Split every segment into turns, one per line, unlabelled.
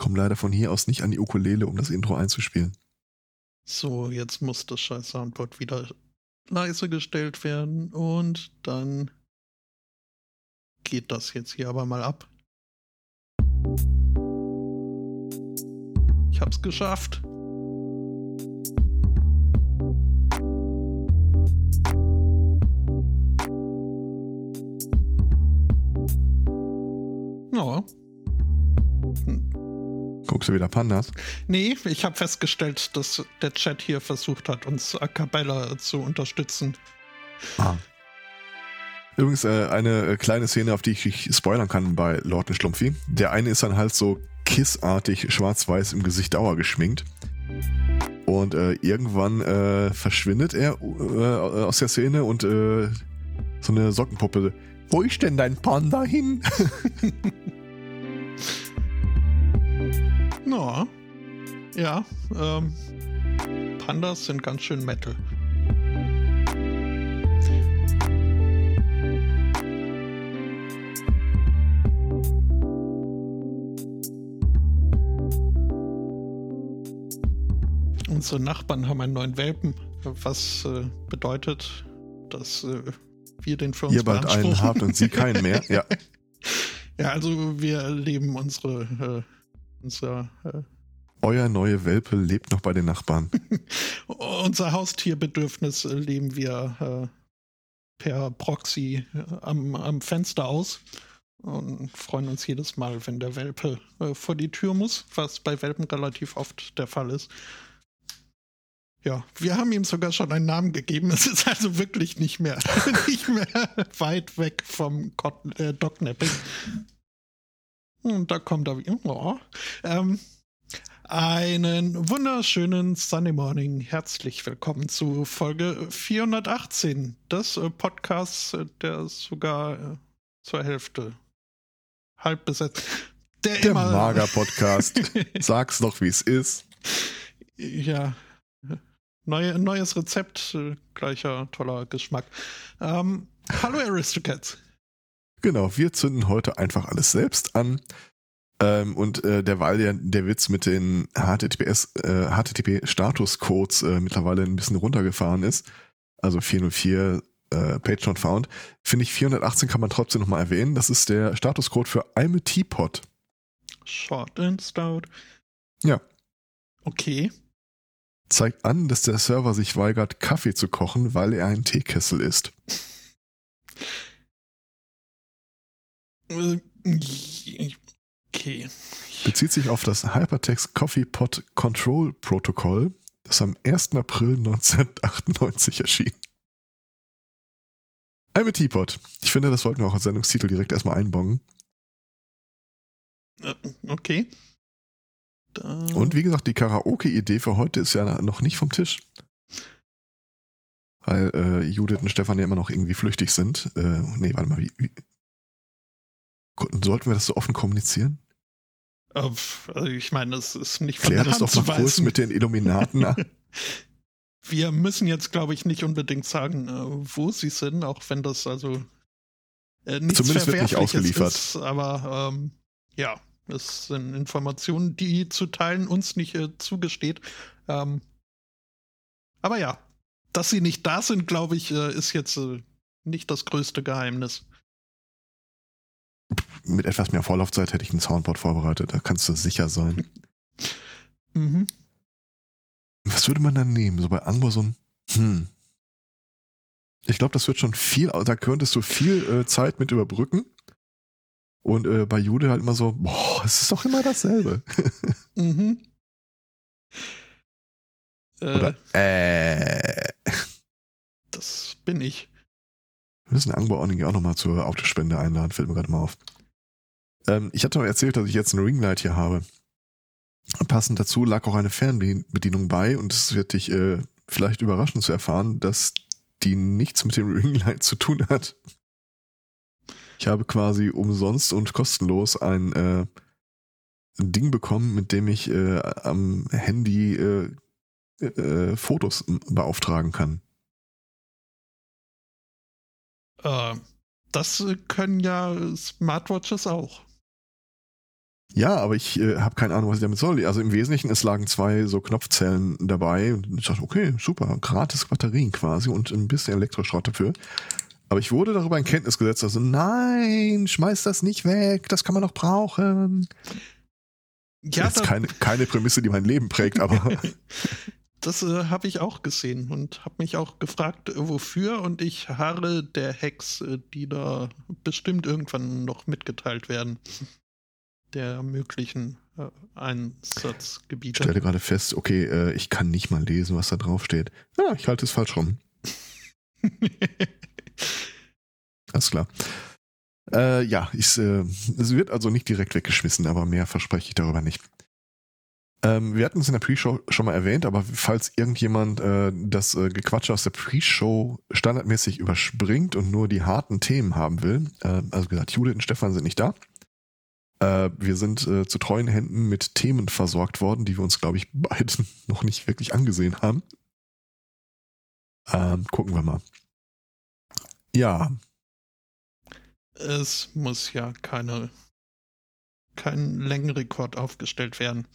Komm leider von hier aus nicht an die Ukulele, um das Intro einzuspielen.
So, jetzt muss das scheiß Soundboard wieder leise gestellt werden und dann geht das jetzt hier aber mal ab. Ich hab's geschafft. Ja.
Guckst du wieder Pandas?
Nee, ich habe festgestellt, dass der Chat hier versucht hat, uns a cappella zu unterstützen.
Ah. Übrigens äh, eine äh, kleine Szene, auf die ich, ich spoilern kann bei Lord und Schlumpfi. Der eine ist dann halt so kissartig schwarz-weiß im Gesicht Dauer geschminkt. Und äh, irgendwann äh, verschwindet er äh, aus der Szene und äh, so eine Sockenpuppe. Wo ist denn dein Panda hin?
Ja. Ja, ähm, Pandas sind ganz schön Metal. Unsere Nachbarn haben einen neuen Welpen, was äh, bedeutet, dass äh, wir den für uns
Ihr bald einen habt und sie keinen mehr. Ja.
Ja, also wir erleben unsere, äh, unser, äh,
Euer neue Welpe lebt noch bei den Nachbarn.
unser Haustierbedürfnis leben wir äh, per Proxy äh, am, am Fenster aus und freuen uns jedes Mal, wenn der Welpe äh, vor die Tür muss, was bei Welpen relativ oft der Fall ist. Ja, wir haben ihm sogar schon einen Namen gegeben. Es ist also wirklich nicht mehr, nicht mehr weit weg vom Cotton, äh, Dognapping. Und da kommt er wieder. Oh. Ähm, einen wunderschönen Sunday Morning. Herzlich willkommen zu Folge 418 des äh, Podcasts, äh, der sogar äh, zur Hälfte halb besetzt. Der,
Der Mager-Podcast. Sag's doch, wie es ist.
Ja. Neue, neues Rezept, gleicher toller Geschmack. Ähm, hallo Aristocats.
Genau, wir zünden heute einfach alles selbst an. Ähm, und äh, derweil der, der Witz mit den HTTPS, äh, HTTP-Statuscodes äh, mittlerweile ein bisschen runtergefahren ist, also 404 äh, Page not found, finde ich 418 kann man trotzdem nochmal erwähnen. Das ist der Statuscode für I'm a Teapot.
Short and stout.
Ja.
Okay.
Zeigt an, dass der Server sich weigert, Kaffee zu kochen, weil er ein Teekessel ist.
Okay.
Bezieht sich auf das Hypertext Coffee Pot Control Protokoll, das am 1. April 1998 erschien. I'm a Teapot. Ich finde, das sollten wir auch als Sendungstitel direkt erstmal einbongen.
Äh, Okay. Da,
Und wie gesagt, die Karaoke-Idee für heute ist ja noch nicht vom Tisch. Weil äh, Judith und Stefan ja immer noch irgendwie flüchtig sind. Äh, nee, warte mal, wie, wie sollten wir das so offen kommunizieren?
Äh, also ich meine, es ist nicht von
Klär das doch mal kurz mit den Illuminaten.
Wir müssen jetzt, glaube ich, nicht unbedingt sagen, äh, wo sie sind, auch wenn das also äh, nichts
Zumindest wird nicht ausgeliefert.
Ist, aber ähm, ja, es sind Informationen, die zu teilen uns nicht äh, zugesteht. Ähm, aber ja, dass sie nicht da sind, glaube ich, äh, ist jetzt äh, nicht das größte Geheimnis.
Mit etwas mehr Vorlaufzeit hätte ich ein Soundboard vorbereitet, da kannst du sicher sein.
Mhm.
Was würde man dann nehmen? So bei Amazon? Hm. Ich glaube, das wird schon viel, da könntest du viel äh, Zeit mit überbrücken. Und äh, bei Jude halt immer so, boah, es ist doch immer dasselbe.
Mhm. Äh,
Oder äh.
das bin ich.
Wir müssen Angbo Onigi auch nochmal zur Autospende einladen, fällt mir gerade mal auf. Ähm, ich hatte noch erzählt, dass ich jetzt ein Ringlight hier habe. Passend dazu lag auch eine Fernbedienung bei und es wird dich äh, vielleicht überraschen zu erfahren, dass die nichts mit dem Ringlight zu tun hat. Ich habe quasi umsonst und kostenlos ein äh, Ding bekommen, mit dem ich äh, am Handy äh, äh, Fotos beauftragen kann.
Äh, das können ja Smartwatches auch.
Ja, aber ich äh, habe keine Ahnung, was ich damit soll. Also im Wesentlichen, es lagen zwei so Knopfzellen dabei und ich dachte, okay, super, gratis Batterien quasi und ein bisschen Elektroschrott dafür. Aber ich wurde darüber in Kenntnis gesetzt, also nein, schmeiß das nicht weg, das kann man noch brauchen. Ja, das ist keine, keine Prämisse, die mein Leben prägt, aber.
das äh, habe ich auch gesehen und habe mich auch gefragt, äh, wofür. Und ich harre der Hacks, äh, die da bestimmt irgendwann noch mitgeteilt werden der möglichen äh, Einsatzgebiete.
Ich stelle gerade fest, okay, äh, ich kann nicht mal lesen, was da drauf steht. Ja, ich halte es falsch rum. Alles klar. Äh, ja, ich, es wird also nicht direkt weggeschmissen, aber mehr verspreche ich darüber nicht. Ähm, wir hatten es in der Pre-Show schon mal erwähnt, aber falls irgendjemand äh, das äh, Gequatsche aus der Pre-Show standardmäßig überspringt und nur die harten Themen haben will, äh, also gesagt, Judith und Stefan sind nicht da, äh, wir sind äh, zu treuen Händen mit Themen versorgt worden, die wir uns, glaube ich, beide noch nicht wirklich angesehen haben. Ähm, gucken wir mal. Ja.
Es muss ja keine, kein Längenrekord aufgestellt werden.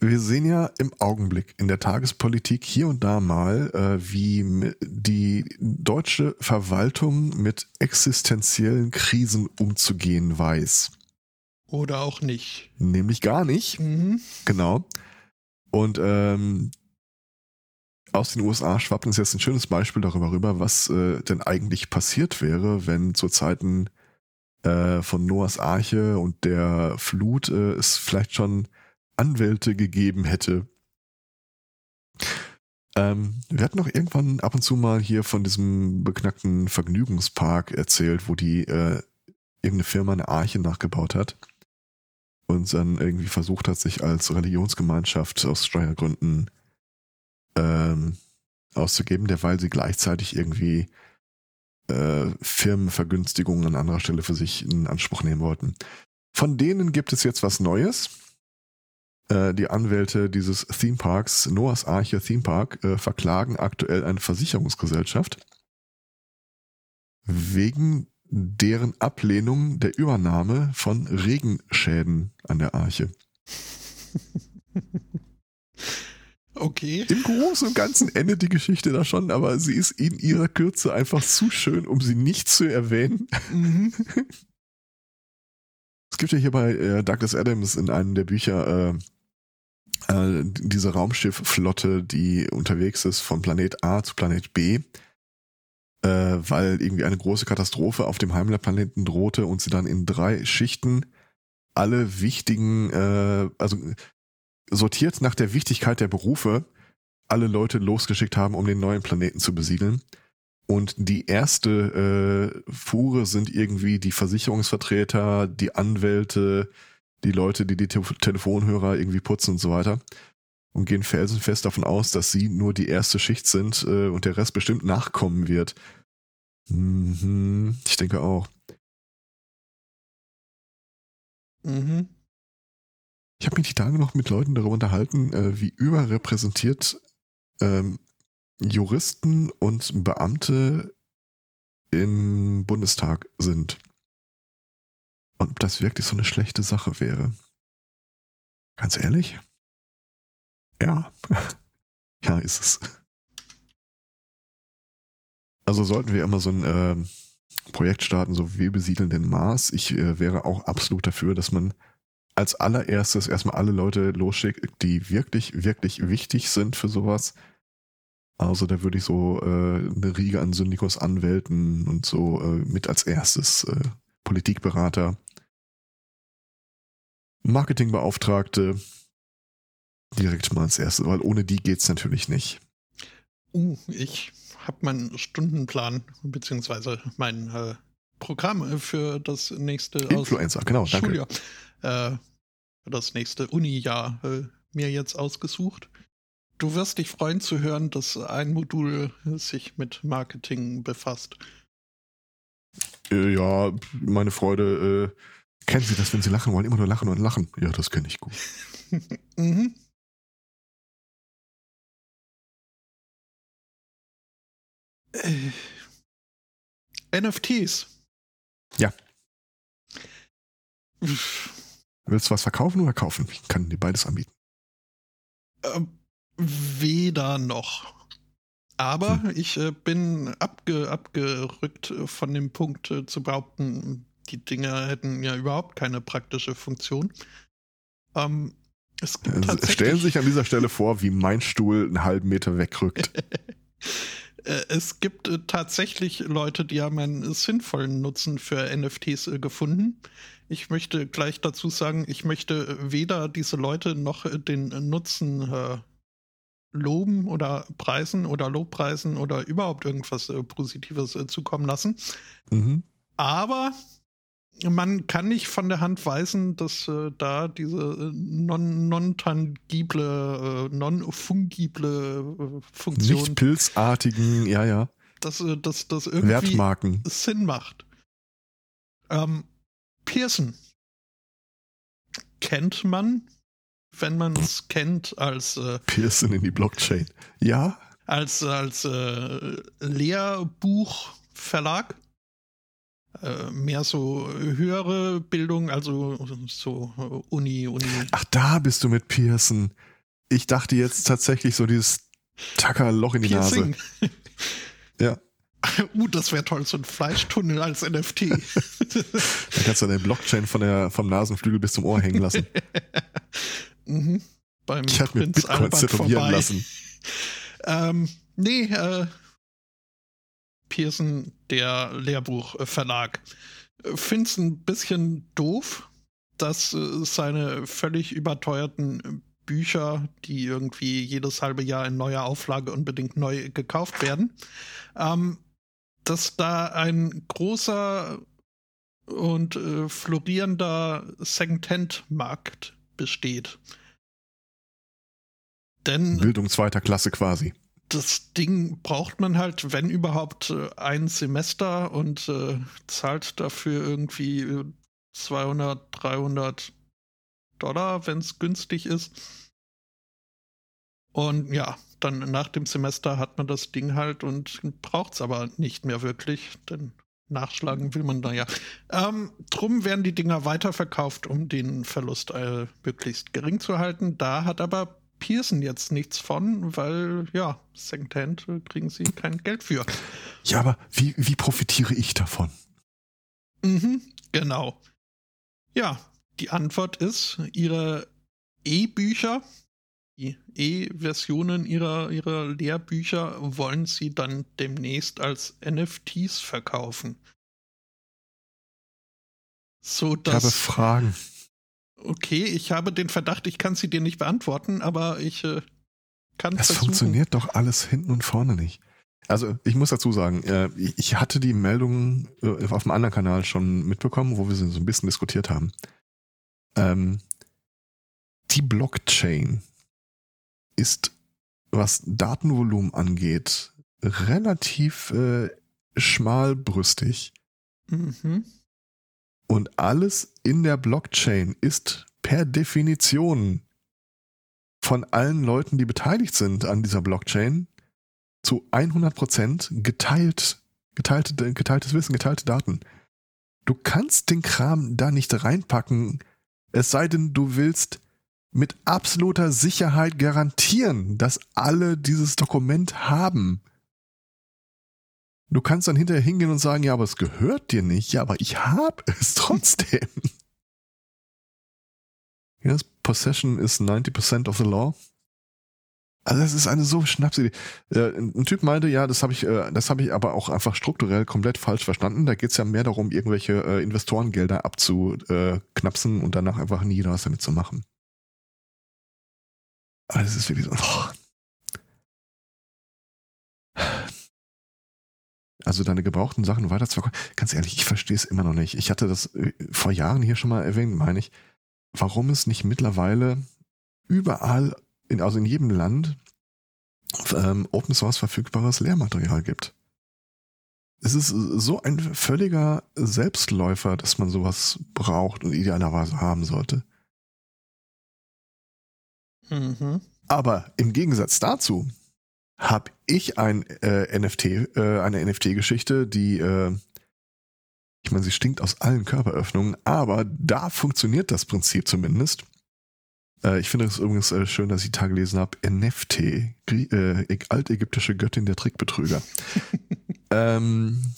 Wir sehen ja im Augenblick in der Tagespolitik hier und da mal, äh, wie die deutsche Verwaltung mit existenziellen Krisen umzugehen weiß.
Oder auch nicht.
Nämlich gar nicht. Mhm. Genau. Und ähm, aus den USA schwappt uns jetzt ein schönes Beispiel darüber rüber, was äh, denn eigentlich passiert wäre, wenn zu Zeiten äh, von Noahs Arche und der Flut äh, es vielleicht schon Anwälte gegeben hätte. Ähm, wir hatten noch irgendwann ab und zu mal hier von diesem beknackten Vergnügungspark erzählt, wo die äh, irgendeine Firma eine Arche nachgebaut hat und dann irgendwie versucht hat, sich als Religionsgemeinschaft aus Steuergründen ähm, auszugeben, derweil sie gleichzeitig irgendwie äh, Firmenvergünstigungen an anderer Stelle für sich in Anspruch nehmen wollten. Von denen gibt es jetzt was Neues. Äh, die Anwälte dieses Theme Parks, Noahs Arche Theme Park, äh, verklagen aktuell eine Versicherungsgesellschaft wegen deren Ablehnung der Übernahme von Regenschäden an der Arche.
Okay.
Im Großen und Ganzen endet die Geschichte da schon, aber sie ist in ihrer Kürze einfach zu schön, um sie nicht zu erwähnen. Mhm. Es gibt ja hier bei äh, Douglas Adams in einem der Bücher äh, äh, diese Raumschiffflotte, die unterwegs ist von Planet A zu Planet B, äh, weil irgendwie eine große Katastrophe auf dem Heimlerplaneten drohte und sie dann in drei Schichten alle wichtigen, äh, also sortiert nach der Wichtigkeit der Berufe, alle Leute losgeschickt haben, um den neuen Planeten zu besiedeln. Und die erste äh, Fuhre sind irgendwie die Versicherungsvertreter, die Anwälte, die Leute, die die Te Telefonhörer irgendwie putzen und so weiter. Und gehen felsenfest davon aus, dass sie nur die erste Schicht sind äh, und der Rest bestimmt nachkommen wird. Mhm, ich denke auch. Mhm. Ich habe mich die Tage noch mit Leuten darüber unterhalten, äh, wie überrepräsentiert ähm, Juristen und Beamte im Bundestag sind. Und ob das wirklich so eine schlechte Sache wäre. Ganz ehrlich? Ja. ja, ist es. Also sollten wir immer so ein äh, Projekt starten, so wir besiedeln den Mars. Ich äh, wäre auch absolut dafür, dass man als allererstes erstmal alle Leute losschickt, die wirklich, wirklich wichtig sind für sowas. Also da würde ich so äh, eine Riege an Syndikos Anwälten und so äh, mit als erstes äh, Politikberater Marketingbeauftragte direkt mal als erstes, weil ohne die geht es natürlich nicht.
Uh, ich habe meinen Stundenplan beziehungsweise mein äh, Programm für das nächste
Influencer, genau, Schuljahr,
danke. Äh, für das nächste Uni-Jahr äh, mir jetzt ausgesucht. Du wirst dich freuen zu hören, dass ein Modul sich mit Marketing befasst.
Äh, ja, meine Freude äh, Kennen Sie das, wenn Sie lachen wollen? Immer nur lachen und lachen. Ja, das kenne ich gut. mhm.
Äh, NFTs.
Ja. Willst du was verkaufen oder kaufen? Ich kann dir beides anbieten.
Ähm, weder noch. Aber hm. ich äh, bin abge abgerückt von dem Punkt äh, zu behaupten, die Dinger hätten ja überhaupt keine praktische Funktion. Ähm,
es gibt äh, Stellen Sie sich an dieser Stelle vor, wie mein Stuhl einen halben Meter wegrückt.
Äh, es gibt äh, tatsächlich Leute, die haben einen sinnvollen Nutzen für NFTs gefunden. Ich möchte gleich dazu sagen, ich möchte weder diese Leute noch den Nutzen äh, loben oder preisen oder Lobpreisen oder überhaupt irgendwas äh, Positives äh, zukommen lassen. Mhm. Aber man kann nicht von der Hand weisen, dass äh, da diese äh, non-tangible, non non-fungible äh, Funktion.
Nicht pilzartigen, ja, ja.
Dass äh, das, das irgendwie
Wertmarken.
Sinn macht. Ähm, Pearson kennt man, wenn man es kennt, als
äh, Pearson in die Blockchain. Ja.
Als, als äh, Lehrbuchverlag äh, mehr so höhere Bildung, also so Uni, Uni.
Ach, da bist du mit Pearson. Ich dachte jetzt tatsächlich so dieses Tacker-Loch in die Piercing. Nase. ja.
Uh, das wäre toll, so ein Fleischtunnel als NFT.
da kannst du deine Blockchain von der, vom Nasenflügel bis zum Ohr hängen lassen.
mhm. Beim
ich habe mir Bitcoins tätowieren lassen.
ähm, nee, äh, Pearson, der Lehrbuchverlag. Find's ein bisschen doof, dass äh, seine völlig überteuerten Bücher, die irgendwie jedes halbe Jahr in neuer Auflage unbedingt neu gekauft werden, ähm, dass da ein großer und äh, florierender Second-Hand-Markt besteht.
Denn Bildung zweiter Klasse quasi
das Ding braucht man halt, wenn überhaupt, äh, ein Semester und äh, zahlt dafür irgendwie 200, äh, 300 Dollar, wenn es günstig ist. Und ja, dann nach dem Semester hat man das Ding halt und braucht es aber nicht mehr wirklich, denn nachschlagen will man da ja. Ähm, drum werden die Dinger weiterverkauft, um den Verlust äh, möglichst gering zu halten. Da hat aber Pearson jetzt nichts von, weil ja, Secondhand kriegen sie kein Geld für.
Ja, aber wie, wie profitiere ich davon?
Mhm, genau. Ja, die Antwort ist, ihre E-Bücher, die E-Versionen ihrer, ihrer Lehrbücher wollen sie dann demnächst als NFTs verkaufen.
So dass, ich habe Fragen.
Okay, ich habe den Verdacht, ich kann sie dir nicht beantworten, aber ich äh, kann
es versuchen. funktioniert doch alles hinten und vorne nicht. Also ich muss dazu sagen, äh, ich hatte die Meldung äh, auf einem anderen Kanal schon mitbekommen, wo wir sie so ein bisschen diskutiert haben. Ähm, die Blockchain ist, was Datenvolumen angeht, relativ äh, schmalbrüstig. Mhm. Und alles in der Blockchain ist per Definition von allen Leuten, die beteiligt sind an dieser Blockchain, zu 100% geteilt, geteilte, geteiltes Wissen, geteilte Daten. Du kannst den Kram da nicht reinpacken, es sei denn, du willst mit absoluter Sicherheit garantieren, dass alle dieses Dokument haben. Du kannst dann hinterher hingehen und sagen, ja, aber es gehört dir nicht. Ja, aber ich habe es trotzdem. yes, possession is 90% of the law. Also das ist eine so Schnapsidee. Äh, ein Typ meinte, ja, das habe ich, äh, das habe ich aber auch einfach strukturell komplett falsch verstanden. Da geht es ja mehr darum, irgendwelche äh, Investorengelder abzuknapsen und danach einfach nie was damit zu machen. Aber das ist wirklich so. Oh. Also deine gebrauchten Sachen weiter zu verkaufen. Ganz ehrlich, ich verstehe es immer noch nicht. Ich hatte das äh, vor Jahren hier schon mal erwähnt, meine ich, warum es nicht mittlerweile überall, in, also in jedem Land, ähm, Open Source verfügbares Lehrmaterial gibt. Es ist so ein völliger Selbstläufer, dass man sowas braucht und idealerweise haben sollte. Mhm. Aber im Gegensatz dazu habe ich ein äh, NFT, äh, eine NFT-Geschichte, die äh, Ich meine, sie stinkt aus allen Körperöffnungen, aber da funktioniert das Prinzip zumindest. Äh, ich finde es übrigens äh, schön, dass ich da gelesen habe. Enefte, äh, altägyptische Göttin der Trickbetrüger. ähm,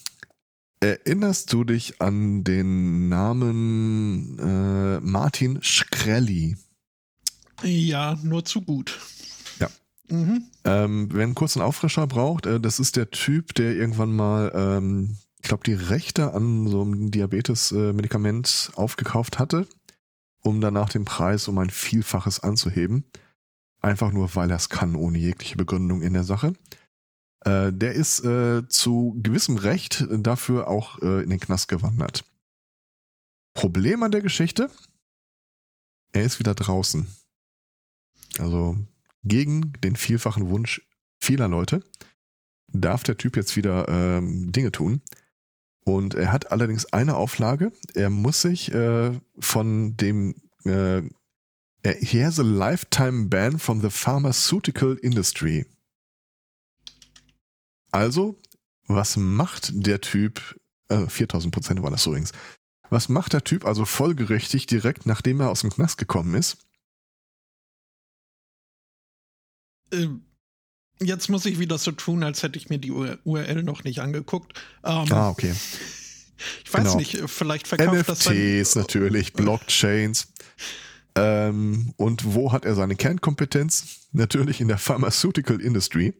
erinnerst du dich an den Namen äh, Martin Shkreli?
Ja, nur zu gut.
Mhm. Ähm, wer einen kurzen Auffrischer braucht, äh, das ist der Typ, der irgendwann mal, ähm, ich glaube, die Rechte an so einem Diabetes-Medikament aufgekauft hatte um danach den Preis um ein Vielfaches anzuheben. Einfach nur, weil er es kann, ohne jegliche Begründung in der Sache. Äh, der ist äh, zu gewissem Recht dafür auch äh, in den Knast gewandert. Problem an der Geschichte, er ist wieder draußen. Also gegen den vielfachen Wunsch vieler Leute darf der Typ jetzt wieder ähm, Dinge tun. Und er hat allerdings eine Auflage. Er muss sich äh, von dem äh, He has a lifetime ban from the pharmaceutical industry. Also, was macht der Typ? Äh, 4000 Prozent war das übrigens. Was macht der Typ also folgerichtig direkt nachdem er aus dem Knast gekommen ist?
Ähm, Jetzt muss ich wieder so tun, als hätte ich mir die URL noch nicht angeguckt.
Ähm, ah, okay.
Ich weiß genau. nicht, vielleicht verkauft
NFTs das NFTs natürlich, Blockchains. Ähm, und wo hat er seine Kernkompetenz? Natürlich in der Pharmaceutical Industry.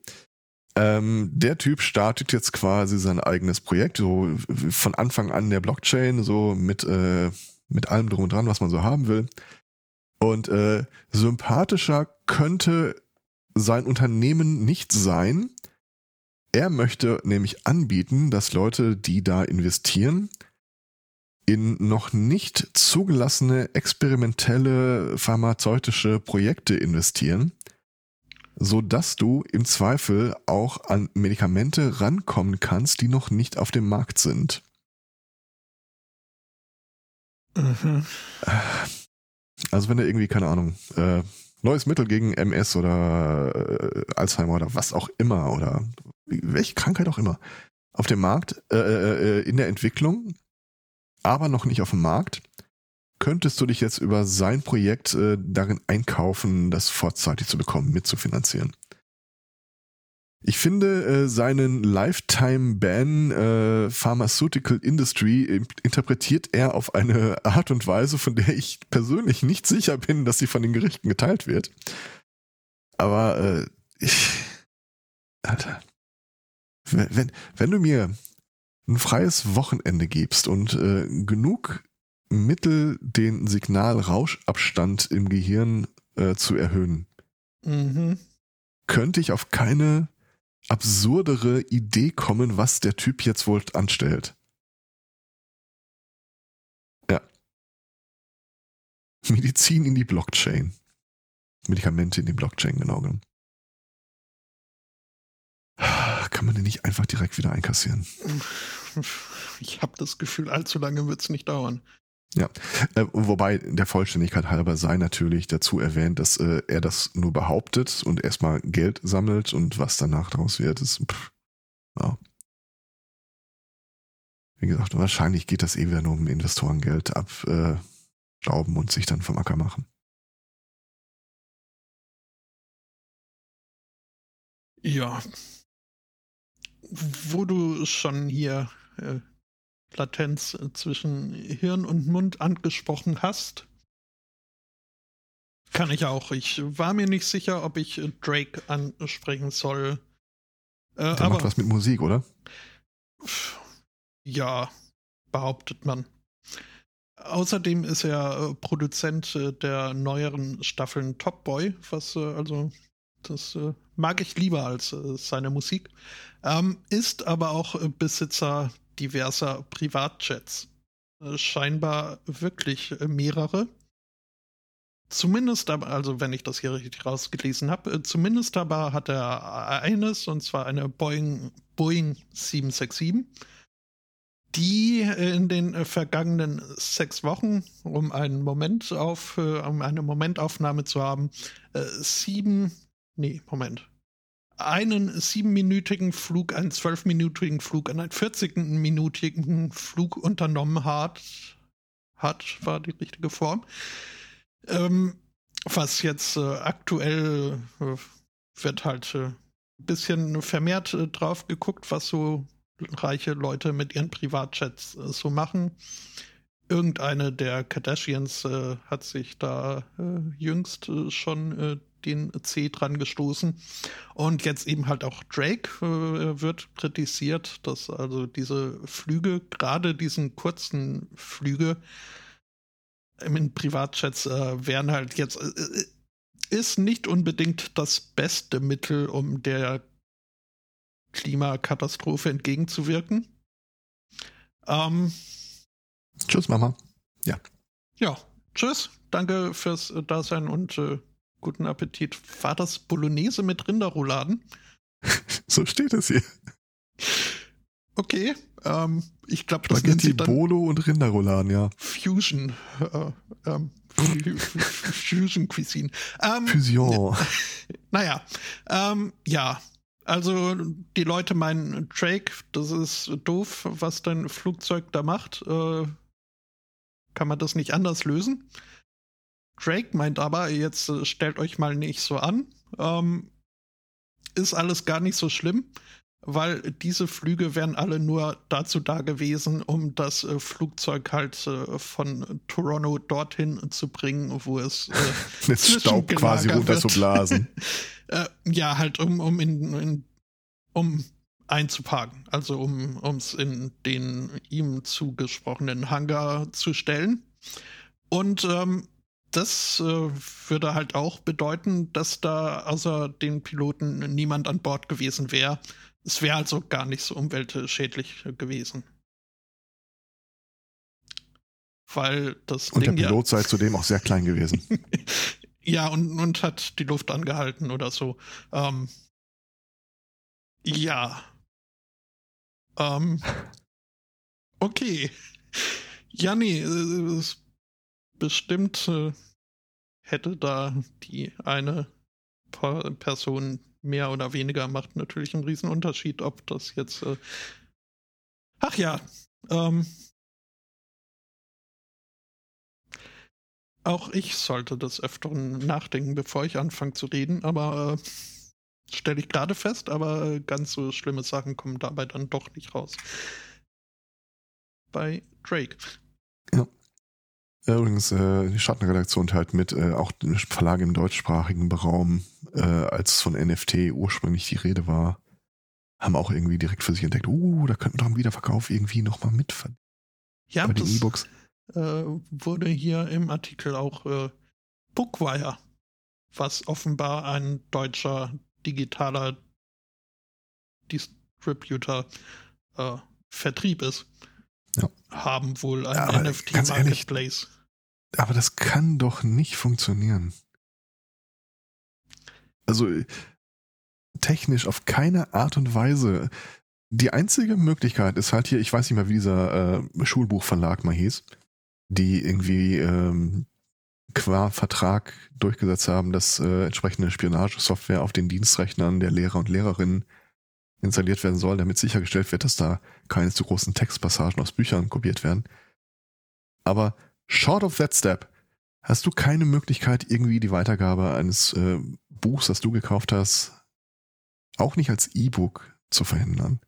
Ähm, der Typ startet jetzt quasi sein eigenes Projekt, so von Anfang an der Blockchain, so mit, äh, mit allem drum und dran, was man so haben will. Und äh, sympathischer könnte sein Unternehmen nicht sein. Er möchte nämlich anbieten, dass Leute, die da investieren, in noch nicht zugelassene experimentelle pharmazeutische Projekte investieren, so dass du im Zweifel auch an Medikamente rankommen kannst, die noch nicht auf dem Markt sind. Mhm. Also wenn er irgendwie, keine Ahnung, äh, neues Mittel gegen MS oder äh, Alzheimer oder was auch immer oder welche Krankheit auch immer auf dem Markt, äh, äh, äh, in der Entwicklung, aber noch nicht auf dem Markt, könntest du dich jetzt über sein Projekt äh, darin einkaufen, das vorzeitig zu bekommen, mitzufinanzieren. Ich finde äh, seinen Lifetime-Ban äh, Pharmaceutical Industry interpretiert er auf eine Art und Weise, von der ich persönlich nicht sicher bin, dass sie von den Gerichten geteilt wird. Aber äh, ich, Alter, wenn, wenn, wenn du mir ein freies Wochenende gibst und äh, genug Mittel, den Signalrauschabstand im Gehirn äh, zu erhöhen, mhm. könnte ich auf keine absurdere Idee kommen, was der Typ jetzt wohl anstellt. Ja. Medizin in die Blockchain. Medikamente in die Blockchain, genau genommen. Kann man den nicht einfach direkt wieder einkassieren?
Ich habe das Gefühl, allzu lange wird es nicht dauern.
Ja, äh, wobei der Vollständigkeit halber sei natürlich dazu erwähnt, dass äh, er das nur behauptet und erstmal Geld sammelt und was danach daraus wird, ist pff, ja. Wie gesagt, wahrscheinlich geht das eh wieder nur um Investorengeld abstauben äh, und sich dann vom Acker machen.
Ja. Wo du schon hier äh, Latenz äh, zwischen Hirn und Mund angesprochen hast. Kann ich auch. Ich war mir nicht sicher, ob ich äh, Drake ansprechen soll.
Äh, Der aber, macht was mit Musik, oder?
Ja, behauptet man. Außerdem ist er äh, Produzent der neueren Staffeln Top Boy, was also das mag ich lieber als seine Musik. Ähm, ist aber auch Besitzer diverser Privatjets. Äh, scheinbar wirklich äh, mehrere. Zumindest aber, also wenn ich das hier richtig rausgelesen habe, äh, zumindest aber hat er eines, und zwar eine Boeing, Boeing 767, die in den vergangenen sechs Wochen, um einen Moment auf, um eine Momentaufnahme zu haben, sieben, nee, Moment, einen siebenminütigen Flug, einen zwölfminütigen Flug, einen 40-minütigen Flug unternommen hat, hat, war die richtige Form. Ähm, was jetzt äh, aktuell äh, wird halt ein äh, bisschen vermehrt äh, drauf geguckt, was so reiche Leute mit ihren Privatchats äh, so machen. Irgendeine der Kardashians äh, hat sich da jüngst schon den C dran gestoßen. Und jetzt eben halt auch Drake äh, wird kritisiert, dass also diese Flüge, gerade diesen kurzen Flüge in Privatchats äh, wären halt jetzt, äh, äh, ist nicht unbedingt das beste Mittel, um der Klimakatastrophe entgegenzuwirken. Ähm,
tschüss, Mama. Ja.
Ja, tschüss. Danke fürs Dasein und äh, Guten Appetit. War das Bolognese mit Rinderrouladen?
so steht es hier.
Okay, ähm, ich glaube, das
Spaghetti, nennt Bolo und Rinderrouladen, ja.
Fusion, äh, ähm, Fusion Cuisine. Ähm,
Fusion.
Naja, ähm, ja. Also die Leute meinen, Drake, das ist doof, was dein Flugzeug da macht. Äh, kann man das nicht anders lösen? Drake meint aber, jetzt äh, stellt euch mal nicht so an. Ähm, ist alles gar nicht so schlimm, weil diese Flüge wären alle nur dazu da gewesen, um das äh, Flugzeug halt äh, von Toronto dorthin zu bringen, wo es
äh, Staub quasi runterzublasen.
äh, ja, halt um, um in, in um einzuparken, also um es in den ihm zugesprochenen Hangar zu stellen. Und ähm, das äh, würde halt auch bedeuten, dass da außer den Piloten niemand an Bord gewesen wäre. Es wäre also gar nicht so umweltschädlich gewesen. Weil das
Und
Ding
der Pilot ja, sei zudem auch sehr klein gewesen.
ja, und, und hat die Luft angehalten oder so. Ähm, ja. Ähm, okay. Ja, nee, es bestimmt äh, hätte da die eine Person mehr oder weniger macht natürlich einen riesen Unterschied, ob das jetzt. Äh Ach ja, ähm, auch ich sollte des Öfteren nachdenken, bevor ich anfange zu reden, aber äh, stelle ich gerade fest, aber ganz so schlimme Sachen kommen dabei dann doch nicht raus. Bei Drake.
Ja. Übrigens, äh, die Schattenredaktion teilt mit, äh, auch Verlage im deutschsprachigen Raum, äh, als von NFT ursprünglich die Rede war, haben auch irgendwie direkt für sich entdeckt, uh, da könnten wir doch im Wiederverkauf irgendwie nochmal mitverdienen.
Ja, bei den E-Books. Äh, wurde hier im Artikel auch äh, Bookwire, was offenbar ein deutscher digitaler Distributor äh, Vertrieb ist. Ja. Haben wohl ein ja, NFT-Marketplace.
Aber das kann doch nicht funktionieren. Also technisch auf keine Art und Weise. Die einzige Möglichkeit ist halt hier, ich weiß nicht mehr, wie dieser äh, Schulbuchverlag mal hieß, die irgendwie ähm, qua Vertrag durchgesetzt haben, dass äh, entsprechende Spionagesoftware auf den Dienstrechnern der Lehrer und Lehrerinnen installiert werden soll, damit sichergestellt wird, dass da keine zu großen Textpassagen aus Büchern kopiert werden. Aber short of that step hast du keine Möglichkeit, irgendwie die Weitergabe eines äh, Buchs, das du gekauft hast, auch nicht als E-Book zu verhindern.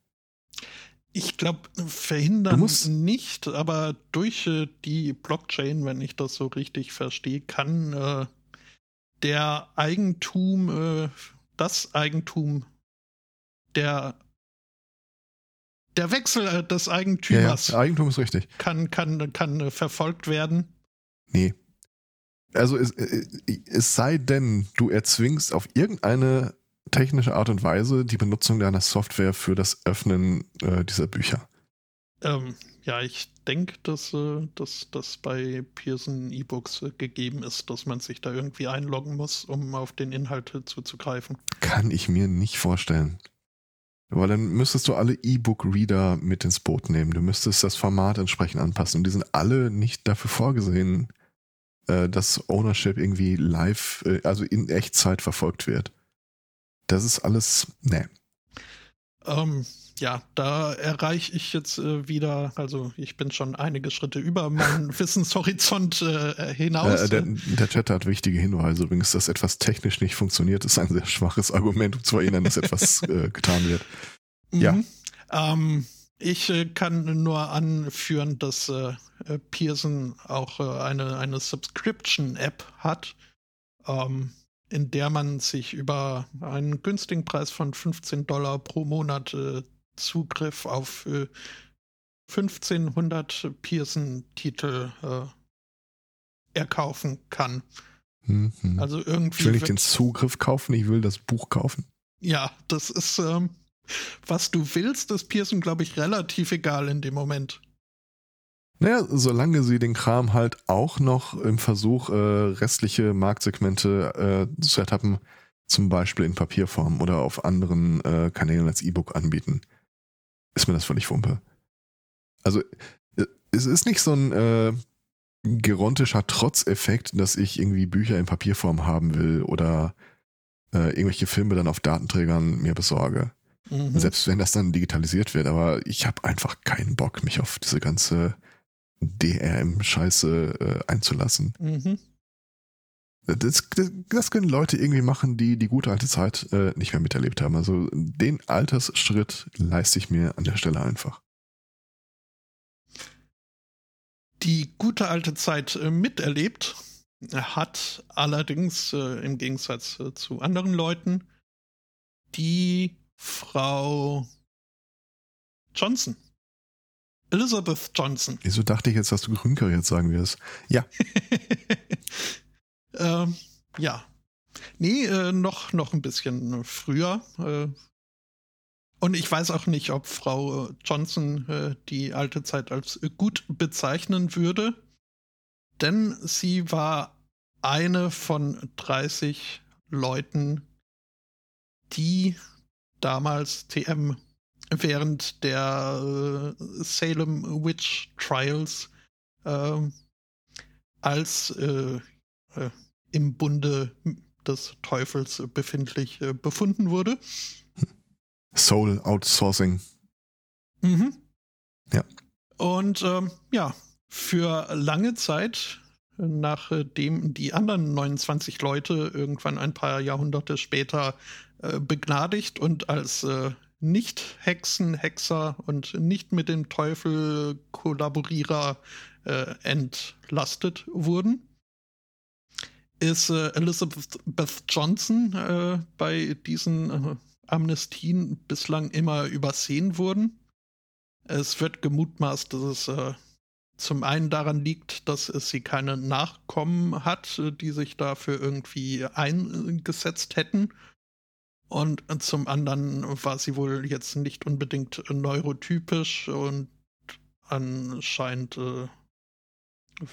Ich glaube, verhindern musst, nicht, aber durch äh, die Blockchain, wenn ich das so richtig verstehe, kann äh, der Eigentum, äh, das Eigentum der der Wechsel äh, des Eigentümers.
Ja, ja, Eigentum ist richtig.
Kann, kann, kann äh, verfolgt werden.
Nee. Also es, äh, es sei denn, du erzwingst auf irgendeine technische Art und Weise die Benutzung deiner Software für das Öffnen äh, dieser Bücher.
Ähm, ja, ich denke, dass äh, das bei Pearson E-Books äh, gegeben ist, dass man sich da irgendwie einloggen muss, um auf den Inhalt zuzugreifen.
Kann ich mir nicht vorstellen. Weil dann müsstest du alle E-Book-Reader mit ins Boot nehmen. Du müsstest das Format entsprechend anpassen. Und die sind alle nicht dafür vorgesehen, äh, dass Ownership irgendwie live, äh, also in Echtzeit verfolgt wird. das ist alles, ne.
Ähm, ja, da erreiche ich jetzt äh, wieder, also ich bin schon einige Schritte über meinen Wissenshorizont äh, hinaus.
Äh, der, der Chat hat wichtige Hinweise. Übrigens, dass etwas technisch nicht funktioniert, ist ein sehr schwaches Argument, um zu erinnern, dass etwas äh, getan wird. Ja.
Mhm. Ähm, ich äh, kann nur anführen, dass äh, Pearson auch äh, eine, eine Subscription-App hat, ähm, in der man sich über einen günstigen Preis von 15 Dollar pro Monat äh, Zugriff auf äh, 1500 Pearson-Titel äh, erkaufen kann.
Mhm.
Also irgendwie.
Ich will nicht den Zugriff kaufen, ich will das Buch kaufen.
Ja, das ist, ähm, was du willst, ist Pearson, glaube ich, relativ egal in dem Moment.
Naja, solange sie den Kram halt auch noch im Versuch, äh, restliche Marktsegmente äh, zu ertappen, zum Beispiel in Papierform oder auf anderen äh, Kanälen als E-Book anbieten, ist mir das völlig Wumpe. Also, äh, es ist nicht so ein äh, gerontischer Trotzeffekt, dass ich irgendwie Bücher in Papierform haben will oder äh, irgendwelche Filme dann auf Datenträgern mir besorge.
Mhm.
Selbst wenn das dann digitalisiert wird, aber ich habe einfach keinen Bock, mich auf diese ganze DRM-Scheiße äh, einzulassen.
Mhm.
Das, das, können Leute irgendwie machen, die die gute alte Zeit äh, nicht mehr miterlebt haben. Also den Altersschritt leiste ich mir an der Stelle einfach.
Die gute alte Zeit äh, miterlebt, hat allerdings äh, im Gegensatz äh, zu anderen Leuten die Frau Johnson. Elizabeth Johnson.
Wieso dachte ich jetzt, dass du Grünker jetzt sagen wirst? Ja,
ähm, ja. Nee, äh, noch, noch ein bisschen früher. Äh, und ich weiß auch nicht, ob Frau Johnson äh, die alte Zeit als gut bezeichnen würde. Denn sie war eine von 30 Leuten, die damals TM während der äh, Salem Witch Trials ähm, als äh, äh, im Bunde des Teufels befindlich äh, befunden wurde.
Soul Outsourcing.
Mhm.
Ja.
Und ähm, ja, für lange Zeit, nachdem die anderen 29 Leute irgendwann ein paar Jahrhunderte später äh, begnadigt und als äh, Nicht-Hexen, Hexer und nicht mit dem Teufel Kollaborierer äh, entlastet wurden, ist äh, Elizabeth Beth Johnson äh, bei diesen äh, Amnestien bislang immer übersehen wurden. Es wird gemutmaßt, dass es äh, zum einen daran liegt, dass es sie keine Nachkommen hat, äh, die sich dafür irgendwie eingesetzt hätten. Und zum anderen war sie wohl jetzt nicht unbedingt neurotypisch und anscheinend äh,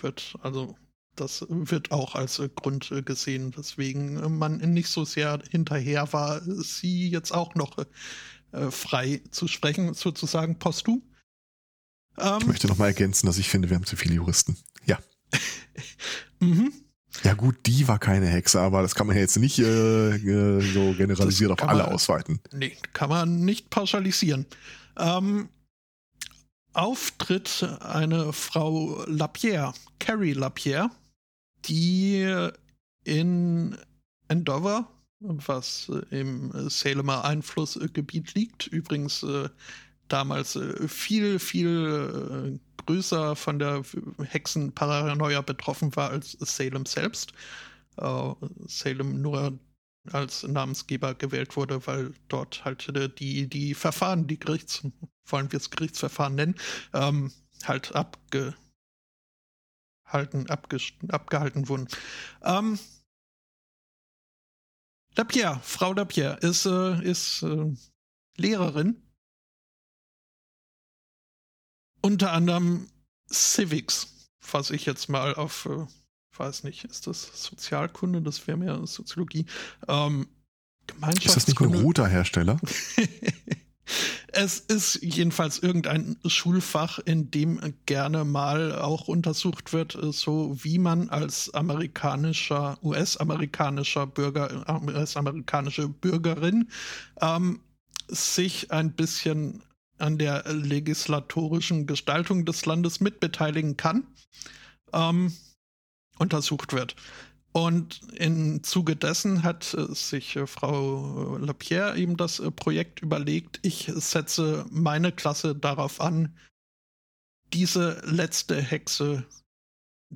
wird, also das wird auch als äh, Grund äh, gesehen, weswegen äh, man nicht so sehr hinterher war, sie jetzt auch noch frei zu sprechen, sozusagen posthum. Ähm,
Ich möchte nochmal ergänzen, dass ich finde, wir haben zu viele Juristen. Ja.
mhm.
Ja gut, die war keine Hexe, aber das kann man ja jetzt nicht äh, so generalisiert auf alle
man-
ausweiten.
Nee, kann man nicht pauschalisieren. Ähm, auftritt eine Frau Lapierre, Carrie Lapierre, die in Andover, was im Salemer Einflussgebiet liegt, übrigens äh, damals äh, viel, viel äh, größer von der Hexenparanoia betroffen war als Salem selbst. Salem nur als Namensgeber gewählt wurde, weil dort halt die, die Verfahren, die Gerichts, wollen wir es Gerichtsverfahren nennen, ähm, halt abgehalten, abges abgehalten wurden. Ähm, Lapierre, Frau Lapierre ist, äh, ist äh, Lehrerin. Unter anderem Civics, was ich jetzt mal auf, äh, weiß nicht, ist das Sozialkunde, das wäre mehr Soziologie. Ähm,
Ist das nicht ein. Routerhersteller?
es ist jedenfalls irgendein Schulfach, in dem gerne mal auch untersucht wird, so wie man als amerikanischer, US-amerikanischer Bürger, US-amerikanische Bürgerin ähm, sich ein bisschen an der legislatorischen Gestaltung des Landes mitbeteiligen kann, ähm, untersucht wird. Und im Zuge dessen hat äh, sich äh, Frau Lapierre eben das äh, Projekt überlegt, ich setze meine Klasse darauf an, diese letzte Hexe,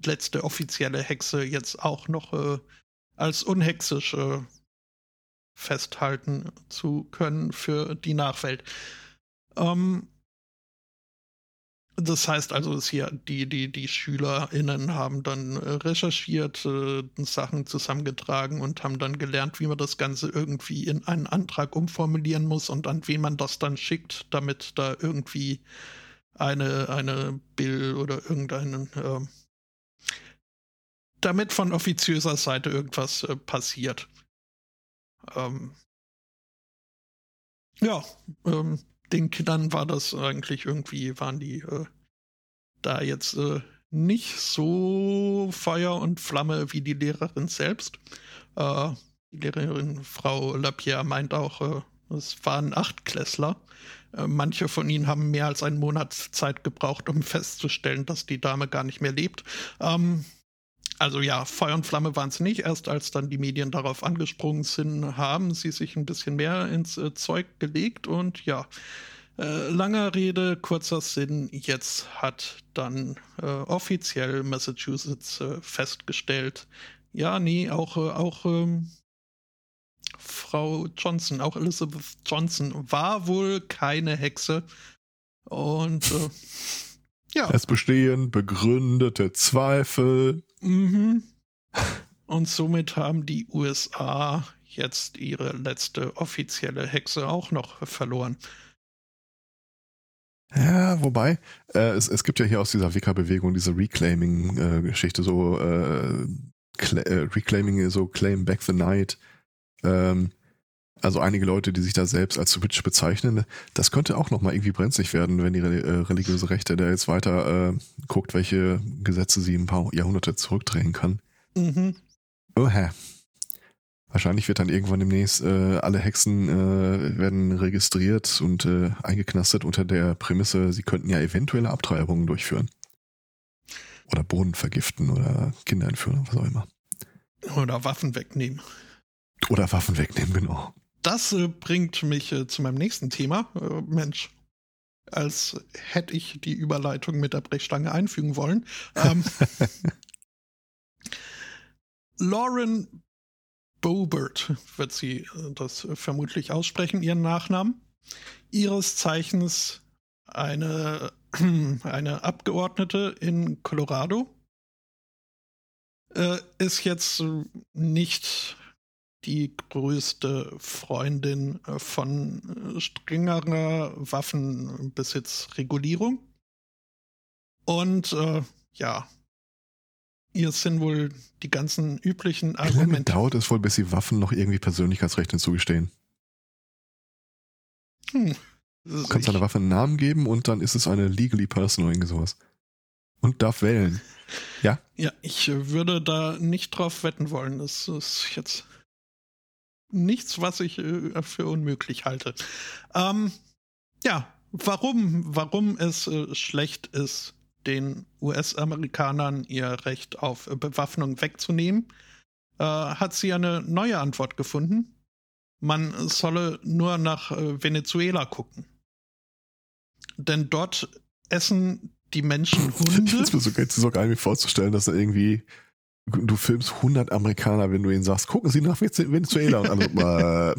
letzte offizielle Hexe jetzt auch noch äh, als unhexisch äh, festhalten zu können für die Nachwelt. Ähm, das heißt also, hier die, die, die SchülerInnen haben dann äh, recherchiert, äh, Sachen zusammengetragen und haben dann gelernt, wie man das Ganze irgendwie in einen Antrag umformulieren muss und an wen man das dann schickt, damit da irgendwie eine, eine Bill oder irgendeinen, äh, damit von offiziöser Seite irgendwas äh, passiert. Ähm, ja, ähm, den Kindern war das eigentlich irgendwie, waren die äh, da jetzt äh, nicht so Feuer und Flamme wie die Lehrerin selbst. Äh, die Lehrerin Frau Lapierre meint auch, äh, es waren Achtklässler. Äh, manche von ihnen haben mehr als einen Monat Zeit gebraucht, um festzustellen, dass die Dame gar nicht mehr lebt. Ähm, also ja, Feuer und Flamme waren es nicht. Erst als dann die Medien darauf angesprungen sind, haben sie sich ein bisschen mehr ins äh, Zeug gelegt und ja, äh, langer Rede, kurzer Sinn. Jetzt hat dann äh, offiziell Massachusetts äh, festgestellt, ja, nee, auch, äh, auch ähm, Frau Johnson, auch Elizabeth Johnson war wohl keine Hexe. Und äh, ja.
Es bestehen begründete Zweifel.
Mhm. Und somit haben die USA jetzt ihre letzte offizielle Hexe auch noch verloren.
Ja, wobei, äh, es, es gibt ja hier aus dieser Wicca-Bewegung diese Reclaiming-Geschichte, so äh, äh, Reclaiming, so Claim Back the Night. Ähm, also einige Leute, die sich da selbst als Witch bezeichnen, das könnte auch nochmal irgendwie brenzlig werden, wenn die äh, religiöse Rechte da jetzt weiter äh, guckt, welche Gesetze sie ein paar Jahrhunderte zurückdrehen kann. Mhm. Oha. Wahrscheinlich wird dann irgendwann demnächst äh, alle Hexen äh, werden registriert und äh, eingeknastet unter der Prämisse, sie könnten ja eventuelle Abtreibungen durchführen. Oder Bohnen vergiften oder Kinder entführen, was auch immer.
Oder Waffen wegnehmen.
Oder Waffen wegnehmen, genau.
Das äh, bringt mich äh, zu meinem nächsten Thema. Äh, Mensch, als hätte ich die Überleitung mit der Brechstange einfügen wollen. Ähm, Lauren Bobert wird sie äh, das vermutlich aussprechen, ihren Nachnamen. Ihres Zeichens eine, eine Abgeordnete in Colorado. Äh, ist jetzt nicht die größte Freundin äh, von strengerer Waffenbesitzregulierung. Und äh, ja, ihr sind wohl die ganzen üblichen
Argumente. Wie lange dauert es wohl, bis sie Waffen noch irgendwie Persönlichkeitsrechte zugestehen? Hm. Du kannst einer Waffe einen Namen geben und dann ist es eine legally person oder irgendwie sowas. Und darf wählen. Ja?
Ja, ich würde da nicht drauf wetten wollen. Das ist jetzt nichts, was ich äh, für unmöglich halte. Ähm, ja, warum, warum es äh, schlecht ist, den US-Amerikanern ihr Recht auf Bewaffnung wegzunehmen, äh, hat sie eine neue Antwort gefunden. Man solle nur nach äh, Venezuela gucken. Denn dort essen die Menschen Hunde.
Es mir so, so geil, mir vorzustellen, dass da irgendwie du filmst 100 Amerikaner, wenn du ihnen sagst, gucken Sie nach Venezuela. Und alle,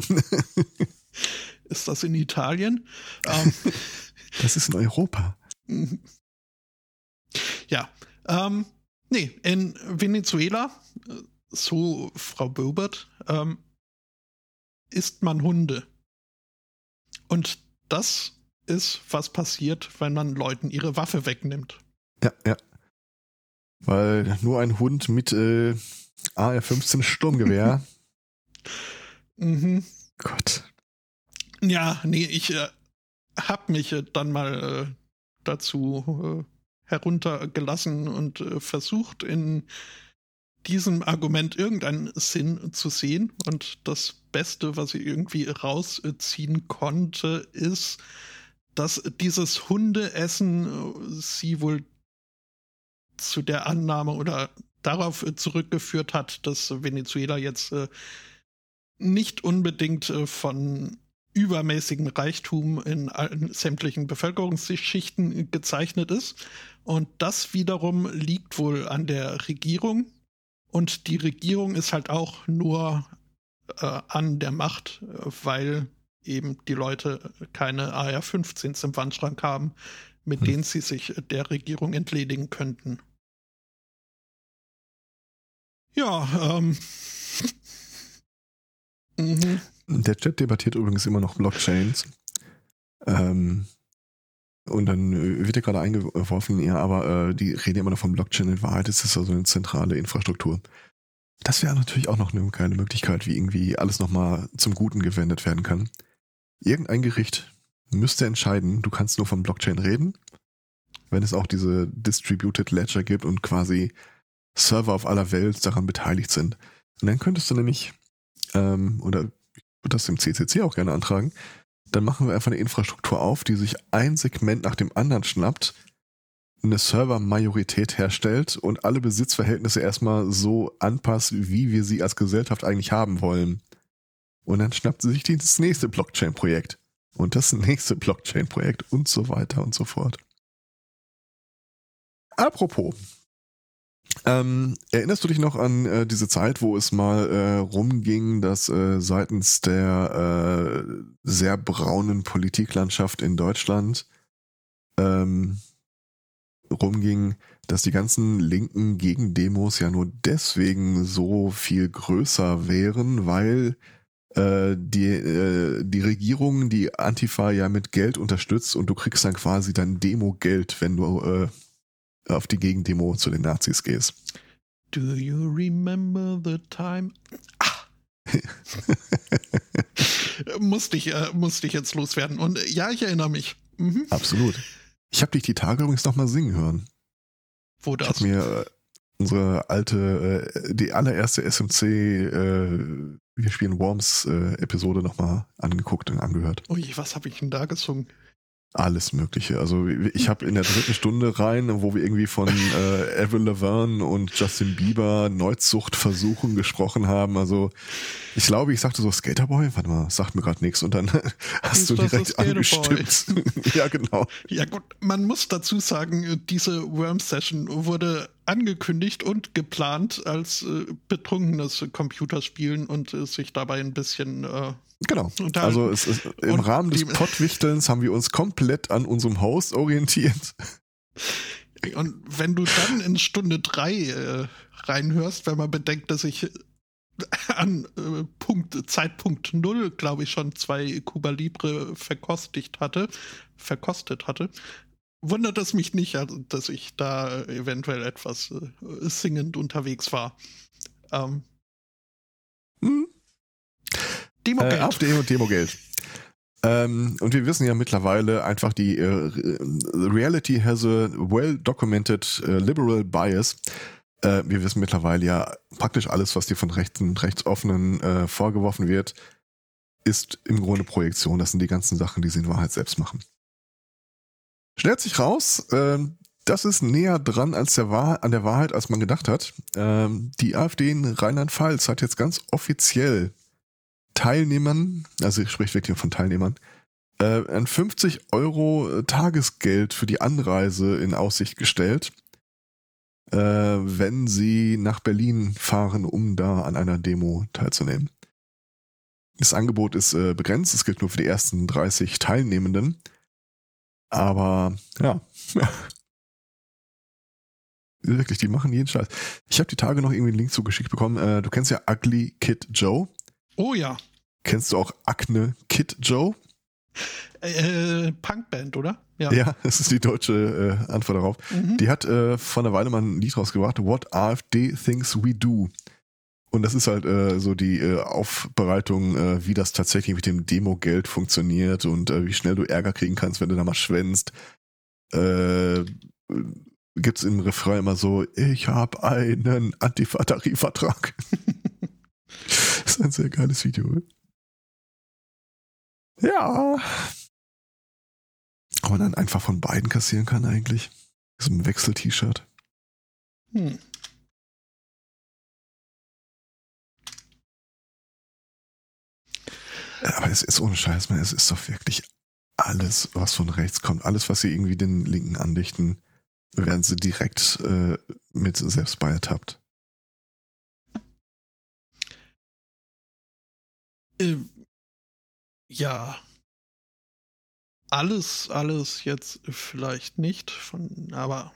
ist das in Italien? Ähm,
das ist in Europa.
Ja, ähm, nee, in Venezuela, so Frau Bobert, ähm, isst man Hunde. Und das ist, was passiert, wenn man Leuten ihre Waffe wegnimmt.
Ja, ja. Weil nur ein Hund mit äh, AR-15 Sturmgewehr.
mhm.
Gott.
Ja, nee, ich, äh, habe mich äh, dann mal äh, dazu äh, heruntergelassen und äh, versucht, in diesem Argument irgendeinen Sinn zu sehen. Und das Beste, was ich irgendwie rausziehen konnte, ist, dass dieses Hundeessen äh, sie wohl zu der Annahme oder darauf äh, zurückgeführt hat, dass Venezuela jetzt äh, nicht unbedingt äh, von übermäßigen Reichtum in allen sämtlichen Bevölkerungsschichten gezeichnet ist. Und das wiederum liegt wohl an der Regierung. Und die Regierung ist halt auch nur äh, an der Macht, weil eben die Leute keine AR-15s im Wandschrank haben, mit hm. denen sie sich der Regierung entledigen könnten. Ja, ähm.
mhm. Der Chat debattiert übrigens immer noch Blockchains. Ähm, und dann äh, wird ja gerade eingeworfen, ja, aber äh, die reden immer noch von Blockchain. In Wahrheit ist es also eine zentrale Infrastruktur. Das wäre natürlich auch noch eine geile Möglichkeit, wie irgendwie alles nochmal zum Guten gewendet werden kann. Irgendein Gericht müsste entscheiden, du kannst nur von Blockchain reden, wenn es auch diese Distributed Ledger gibt und quasi Server auf aller Welt daran beteiligt sind. Und dann könntest du nämlich, ähm, oder das im CCC auch gerne antragen, dann machen wir einfach eine Infrastruktur auf, die sich ein Segment nach dem anderen schnappt, eine Server-Majorität herstellt und alle Besitzverhältnisse erstmal so anpasst, wie wir sie als Gesellschaft eigentlich haben wollen. Und dann schnappt sie sich das nächste Blockchain-Projekt und das nächste Blockchain-Projekt und so weiter und so fort. Apropos, ähm, erinnerst du dich noch an äh, diese Zeit, wo es mal äh, rumging, dass äh, seitens der äh, sehr braunen Politiklandschaft in Deutschland ähm, rumging, dass die ganzen linken Gegendemos ja nur deswegen so viel größer wären, weil äh, die, äh, die Regierung die Antifa ja mit Geld unterstützt und du kriegst dann quasi dein Demo-Geld, wenn du äh, auf die Gegendemo zu den Nazis gehst.
Do you remember the time? Ah. musste, ich, äh, musste ich jetzt loswerden. Und äh, ja, ich erinnere mich.
Mhm. Absolut. Ich habe dich die Tage übrigens nochmal singen hören.
Wo das?
Ich habe mir äh, unsere alte, äh, die allererste SMC äh, Wir spielen Worms äh, Episode nochmal angeguckt und angehört.
Ui, was habe ich denn da gesungen?
Alles Mögliche. Also ich habe in der dritten Stunde rein, wo wir irgendwie von äh, Evan Laverne und Justin Bieber Neuzuchtversuchen gesprochen haben. Also ich glaube, ich sagte so Skaterboy. Warte mal, sagt mir gerade nichts. Und dann hast Ist du direkt angestimmt. ja, genau.
Ja gut, man muss dazu sagen, diese Worm-Session wurde angekündigt und geplant als äh, betrunkenes Computerspielen und äh, sich dabei ein bisschen äh,
Genau. Also es ist, im Rahmen des Pottwichtelns haben wir uns komplett an unserem Host orientiert.
Und wenn du dann in Stunde drei äh, reinhörst, wenn man bedenkt, dass ich an äh, Punkt, Zeitpunkt null, glaube ich, schon zwei Cuba Libre verkostigt hatte, verkostet hatte, wundert es mich nicht, also, dass ich da eventuell etwas äh, singend unterwegs war. Ähm,
hm. Demogeld. Äh, auf Demo, Demogeld. Ähm, und wir wissen ja mittlerweile einfach, die äh, Reality has a well-documented uh, liberal bias. Äh, wir wissen mittlerweile ja praktisch alles, was dir von rechten, rechtsoffenen äh, vorgeworfen wird, ist im Grunde Projektion. Das sind die ganzen Sachen, die sie in Wahrheit selbst machen. Stellt sich raus, ähm, das ist näher dran als der Wahr an der Wahrheit, als man gedacht hat. Ähm, die AfD in Rheinland-Pfalz hat jetzt ganz offiziell Teilnehmern, also ich spreche wirklich von Teilnehmern, äh, ein 50 Euro Tagesgeld für die Anreise in Aussicht gestellt, äh, wenn sie nach Berlin fahren, um da an einer Demo teilzunehmen. Das Angebot ist äh, begrenzt, es gilt nur für die ersten 30 Teilnehmenden. Aber ja. Wirklich, die machen jeden Scheiß. Ich habe die Tage noch irgendwie einen Link zugeschickt bekommen. Äh, du kennst ja Ugly Kid Joe.
Oh ja.
Kennst du auch Acne Kid Joe?
Äh, Punkband, oder?
Ja. ja, das ist die deutsche äh, Antwort darauf. Mhm. Die hat äh, vor einer Weile mal ein Lied rausgebracht, What AfD Thinks We Do. Und das ist halt äh, so die äh, Aufbereitung, äh, wie das tatsächlich mit dem Demo-Geld funktioniert und äh, wie schnell du Ärger kriegen kannst, wenn du da mal schwänzt. Äh, gibt's im Refrain immer so, ich habe einen Antifa-Tarifvertrag. ist ein sehr geiles Video. Ja. Ob man dann einfach von beiden kassieren kann eigentlich. So ein Wechsel-T-Shirt. Hm. Aber es ist ohne Scheiß, man, es ist doch wirklich alles, was von rechts kommt, alles, was sie irgendwie den Linken andichten, werden sie direkt äh, mit selbst bei ertappt.
Äh, ja. Alles, alles jetzt vielleicht nicht, von, aber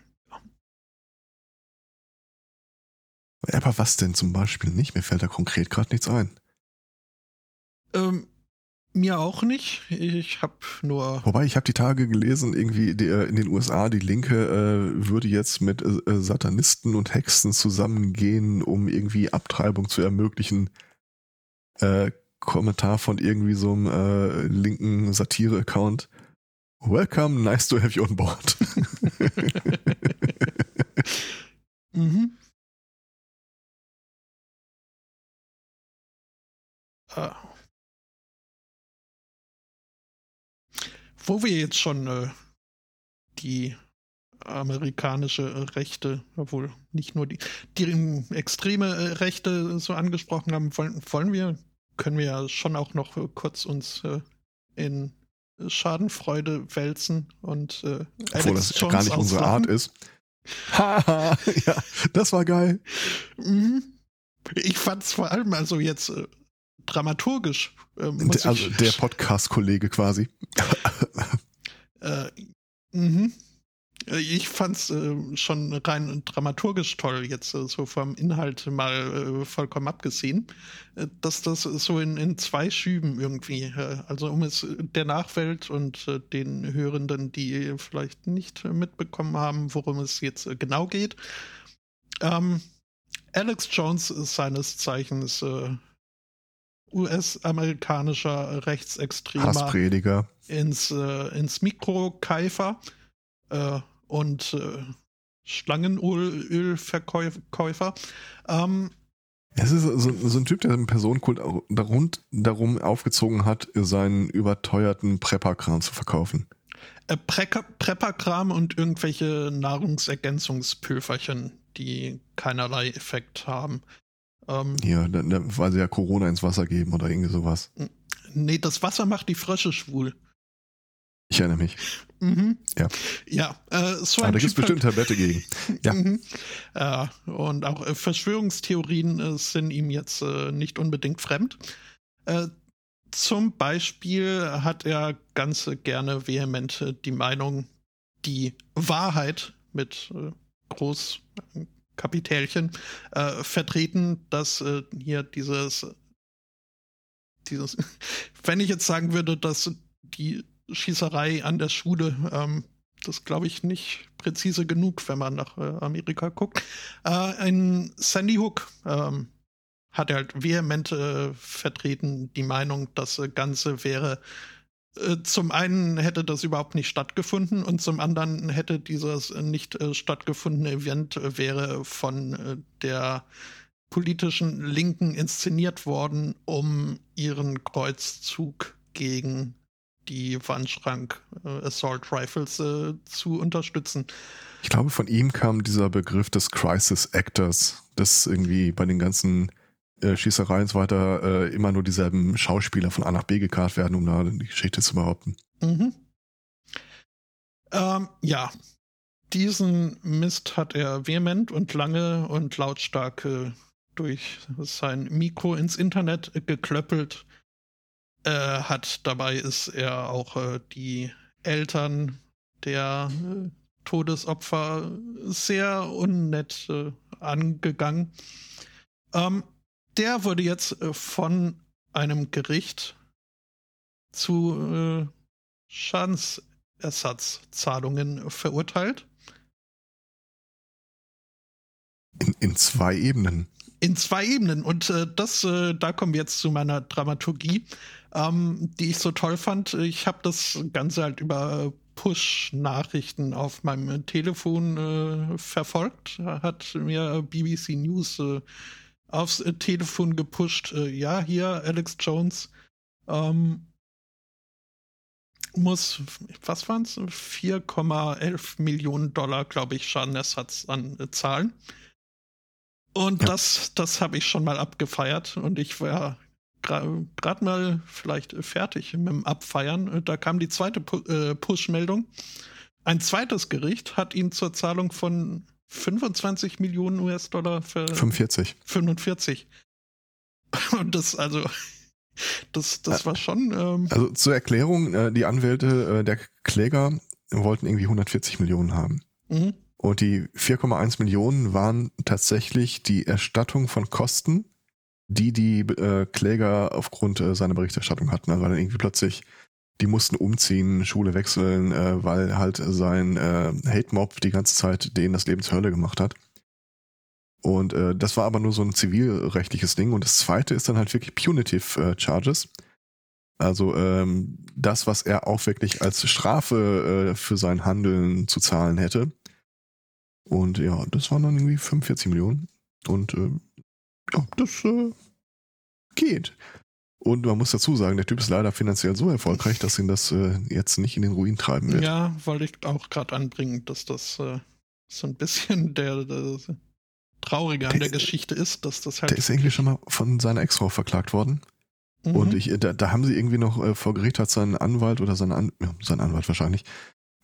Aber was denn zum Beispiel nicht? Mir fällt da konkret gerade nichts ein.
Ähm, mir auch nicht. Ich habe nur.
Wobei, ich habe die Tage gelesen, irgendwie äh, in den USA, die Linke äh, würde jetzt mit äh, äh, Satanisten und Hexen zusammengehen, um irgendwie Abtreibung zu ermöglichen. Äh, Kommentar von irgendwie so einem äh, linken Satire-Account. Welcome, nice to have you on board. mhm.
Ah. Wo wir jetzt schon äh, die amerikanische Rechte, obwohl nicht nur die, die extreme äh, Rechte so angesprochen haben, wollen, wollen wir, können wir ja schon auch noch kurz uns äh, in Schadenfreude wälzen und äh,
Obwohl das Jones gar nicht auslachen. unsere Art ist. Haha, ja, das war geil.
Mhm. Ich fand es vor allem also jetzt äh, dramaturgisch.
Äh, also der Podcast-Kollege quasi.
äh, mhm. Äh, ich fand's äh, schon rein dramaturgisch toll, jetzt äh, so vom Inhalt mal äh, vollkommen abgesehen, äh, dass das so in, in zwei Schüben irgendwie, äh, also um es der Nachwelt und den Hörenden, die vielleicht nicht mitbekommen haben, worum es jetzt genau geht. Ähm, Alex Jones ist seines Zeichens US-amerikanischer Rechtsextremer
Hassprediger.
ins, äh, ins Mikrokeifer äh, und äh, Schlangenölverkäufer. Ähm,
es ist so, so, ein Typ, der einen Personenkult darum, darum aufgezogen hat, seinen überteuerten Prepperkram zu verkaufen.
Äh, Prepperkram und irgendwelche Nahrungsergänzungspülverchen, die keinerlei Effekt haben.
Ähm, ja, dann, dann, weil sie ja Corona ins Wasser geben oder irgendwie sowas.
Nee, das Wasser macht die Frösche schwul.
Ich erinnere mich.
Mhm.
Ja.
Ja, äh, so
ein Aber da gibt es bestimmt Tablette gegen. Ja.
Mhm. Äh, und auch äh, Verschwörungstheorien äh, sind ihm jetzt äh, nicht unbedingt fremd. Äh, zum Beispiel hat er ganz gerne vehement die Meinung, die Wahrheit mit groß Kapitälchen äh, vertreten, dass äh, hier dieses, dieses, wenn ich jetzt sagen würde, dass die Schießerei an der Schule, ähm, das glaube ich nicht präzise genug, wenn man nach äh, Amerika guckt. Äh, ein Sandy Hook ähm, hat halt vehement äh, vertreten die Meinung, das Ganze wäre äh, zum einen hätte das überhaupt nicht stattgefunden und zum anderen hätte dieses nicht äh, stattgefundene Event äh, wäre von äh, der politischen Linken inszeniert worden, um ihren Kreuzzug gegen die Wandschrank äh, Assault Rifles äh, zu unterstützen.
Ich glaube, von ihm kam dieser Begriff des Crisis Actors, das irgendwie bei den ganzen äh, Schießerei und so weiter äh, immer nur dieselben Schauspieler von A nach B gekarrt werden, um da die Geschichte zu behaupten.
Mhm. Ähm, ja, diesen Mist hat er vehement und lange und lautstark äh, durch sein Mikro ins Internet geklöppelt. Äh, hat dabei ist er auch äh, die Eltern der äh, Todesopfer sehr unnett äh, angegangen. Ähm, der wurde jetzt äh, von einem Gericht zu äh, Schadensersatzzahlungen verurteilt.
In, in zwei Ebenen.
in zwei Ebenen. Und äh, das, äh, da kommen wir jetzt zu meiner Dramaturgie, ähm, die ich so toll fand. Ich habe das Ganze halt über Push-Nachrichten auf meinem Telefon äh, verfolgt. Hat mir BBC News äh, aufs Telefon gepusht. Äh, ja, hier Alex Jones ähm, muss, was waren es? 4,11 Millionen Dollar, glaube ich, Schadenersatz an äh, zahlen. Und ja. das, das habe ich schon mal abgefeiert und ich war gerade gra mal vielleicht fertig mit dem Abfeiern. Da kam die zweite Pu äh, Push-Meldung. Ein zweites Gericht hat ihn zur Zahlung von 25 Millionen US-Dollar für
45.
45. Und das, also, das, das war schon. Ähm
also zur Erklärung, äh, die Anwälte äh, der Kläger wollten irgendwie 140 Millionen haben. Mhm. Und die 4,1 Millionen waren tatsächlich die Erstattung von Kosten, die die äh, Kläger aufgrund seiner Berichterstattung hatten. Also weil dann irgendwie plötzlich, die mussten umziehen, Schule wechseln, äh, weil halt sein äh, Hate-Mob die ganze Zeit denen das Leben zur Hölle gemacht hat. Und äh, das war aber nur so ein zivilrechtliches Ding. Und das zweite ist dann halt wirklich Punitive äh, Charges. Also ähm, das, was er auch wirklich als Strafe äh, für sein Handeln zu zahlen hätte. Und ja, das waren dann irgendwie 45 Millionen. Und äh, ja, das äh, geht. Und man muss dazu sagen, der Typ ist leider finanziell so erfolgreich, dass ihn das äh, jetzt nicht in den Ruin treiben wird.
Ja, wollte ich auch gerade anbringen, dass das äh, so ein bisschen der, der Traurige an der, der Geschichte ist, dass das halt.
Der ist irgendwie schon mal von seiner Ex-Frau verklagt worden. Mhm. Und ich, da, da, haben sie irgendwie noch äh, vor Gericht hat sein Anwalt oder sein, An ja, sein Anwalt wahrscheinlich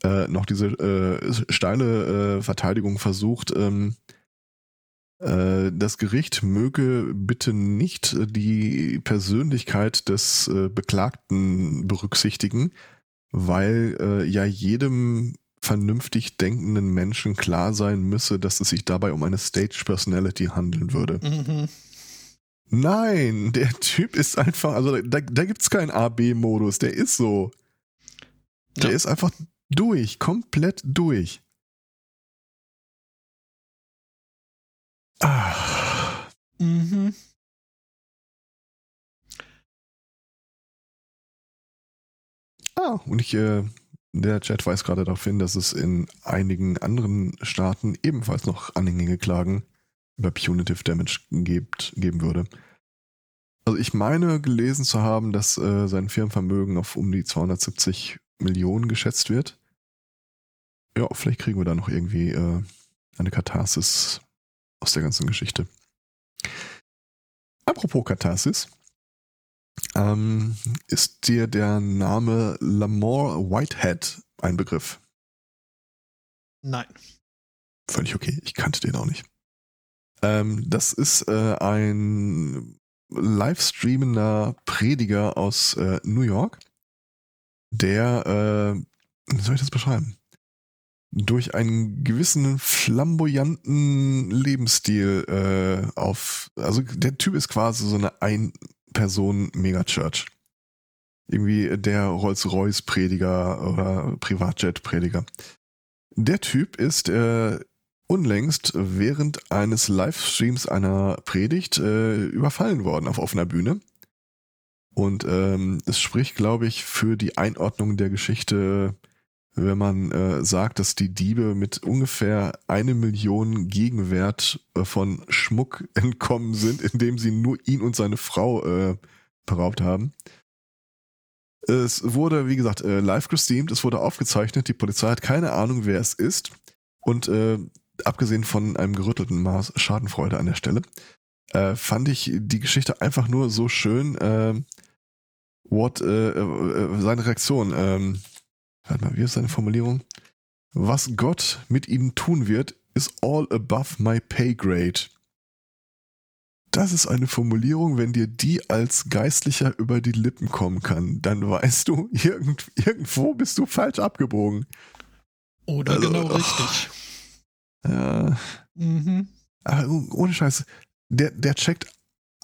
äh, noch diese äh, steile äh, Verteidigung versucht. Ähm, äh, das Gericht möge bitte nicht die Persönlichkeit des äh, Beklagten berücksichtigen, weil äh, ja jedem vernünftig denkenden Menschen klar sein müsse, dass es sich dabei um eine Stage Personality handeln würde. Mhm. Nein, der Typ ist einfach, also da, da gibt es keinen A-B-Modus, der ist so. Der ja. ist einfach durch, komplett durch. Ah. Mhm. Ah, und ich, äh, der Chat weist gerade darauf hin, dass es in einigen anderen Staaten ebenfalls noch anhängige Klagen über Punitive Damage gibt, geben würde. Also ich meine gelesen zu haben, dass äh, sein Firmenvermögen auf um die 270 Millionen geschätzt wird. Ja, vielleicht kriegen wir da noch irgendwie äh, eine Katharsis aus der ganzen Geschichte. Apropos Katharsis, ähm, ist dir der Name Lamore Whitehead ein Begriff?
Nein.
Völlig okay, ich kannte den auch nicht. Ähm, das ist äh, ein livestreamender Prediger aus äh, New York, der, äh, wie soll ich das beschreiben? Durch einen gewissen flamboyanten Lebensstil äh, auf, also der Typ ist quasi so eine Ein-Person-Megachurch. Irgendwie der Rolls-Royce-Prediger oder Privatjet-Prediger. Der Typ ist äh, unlängst während eines Livestreams einer Predigt äh, überfallen worden auf offener Bühne. Und ähm, es spricht, glaube ich, für die Einordnung der Geschichte, wenn man äh, sagt, dass die Diebe mit ungefähr eine Million Gegenwert äh, von Schmuck entkommen sind, indem sie nur ihn und seine Frau äh, beraubt haben. Es wurde, wie gesagt, äh, live gestreamt, es wurde aufgezeichnet, die Polizei hat keine Ahnung, wer es ist. Und äh, abgesehen von einem gerüttelten Maß Schadenfreude an der Stelle, äh, fand ich die Geschichte einfach nur so schön. Äh, what, äh, seine Reaktion, ähm, warte mal, wie ist seine Formulierung? Was Gott mit ihnen tun wird, is all above my pay grade. Das ist eine Formulierung, wenn dir die als Geistlicher über die Lippen kommen kann, dann weißt du, irgend, irgendwo bist du falsch abgebogen.
Oder also, genau richtig.
Ja. Mhm. Aber ohne Scheiß, der, der checkt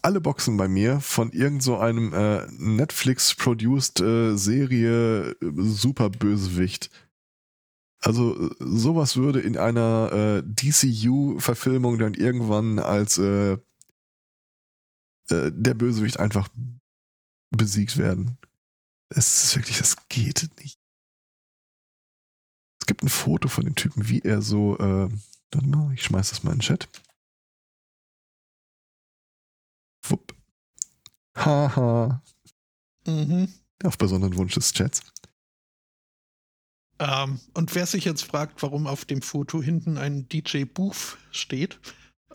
alle Boxen bei mir von irgend so einem äh, Netflix-produced äh, Serie äh, Super Bösewicht. Also sowas würde in einer äh, DCU-Verfilmung dann irgendwann als äh, äh, der Bösewicht einfach besiegt werden. Es ist wirklich, das geht nicht. Es gibt ein Foto von dem Typen, wie er so, äh, warte mal, ich schmeiß das mal in den Chat. Wupp. Haha.
Mhm.
Auf besonderen Wunsch des Chats.
Ähm, und wer sich jetzt fragt, warum auf dem Foto hinten ein DJ Booth steht,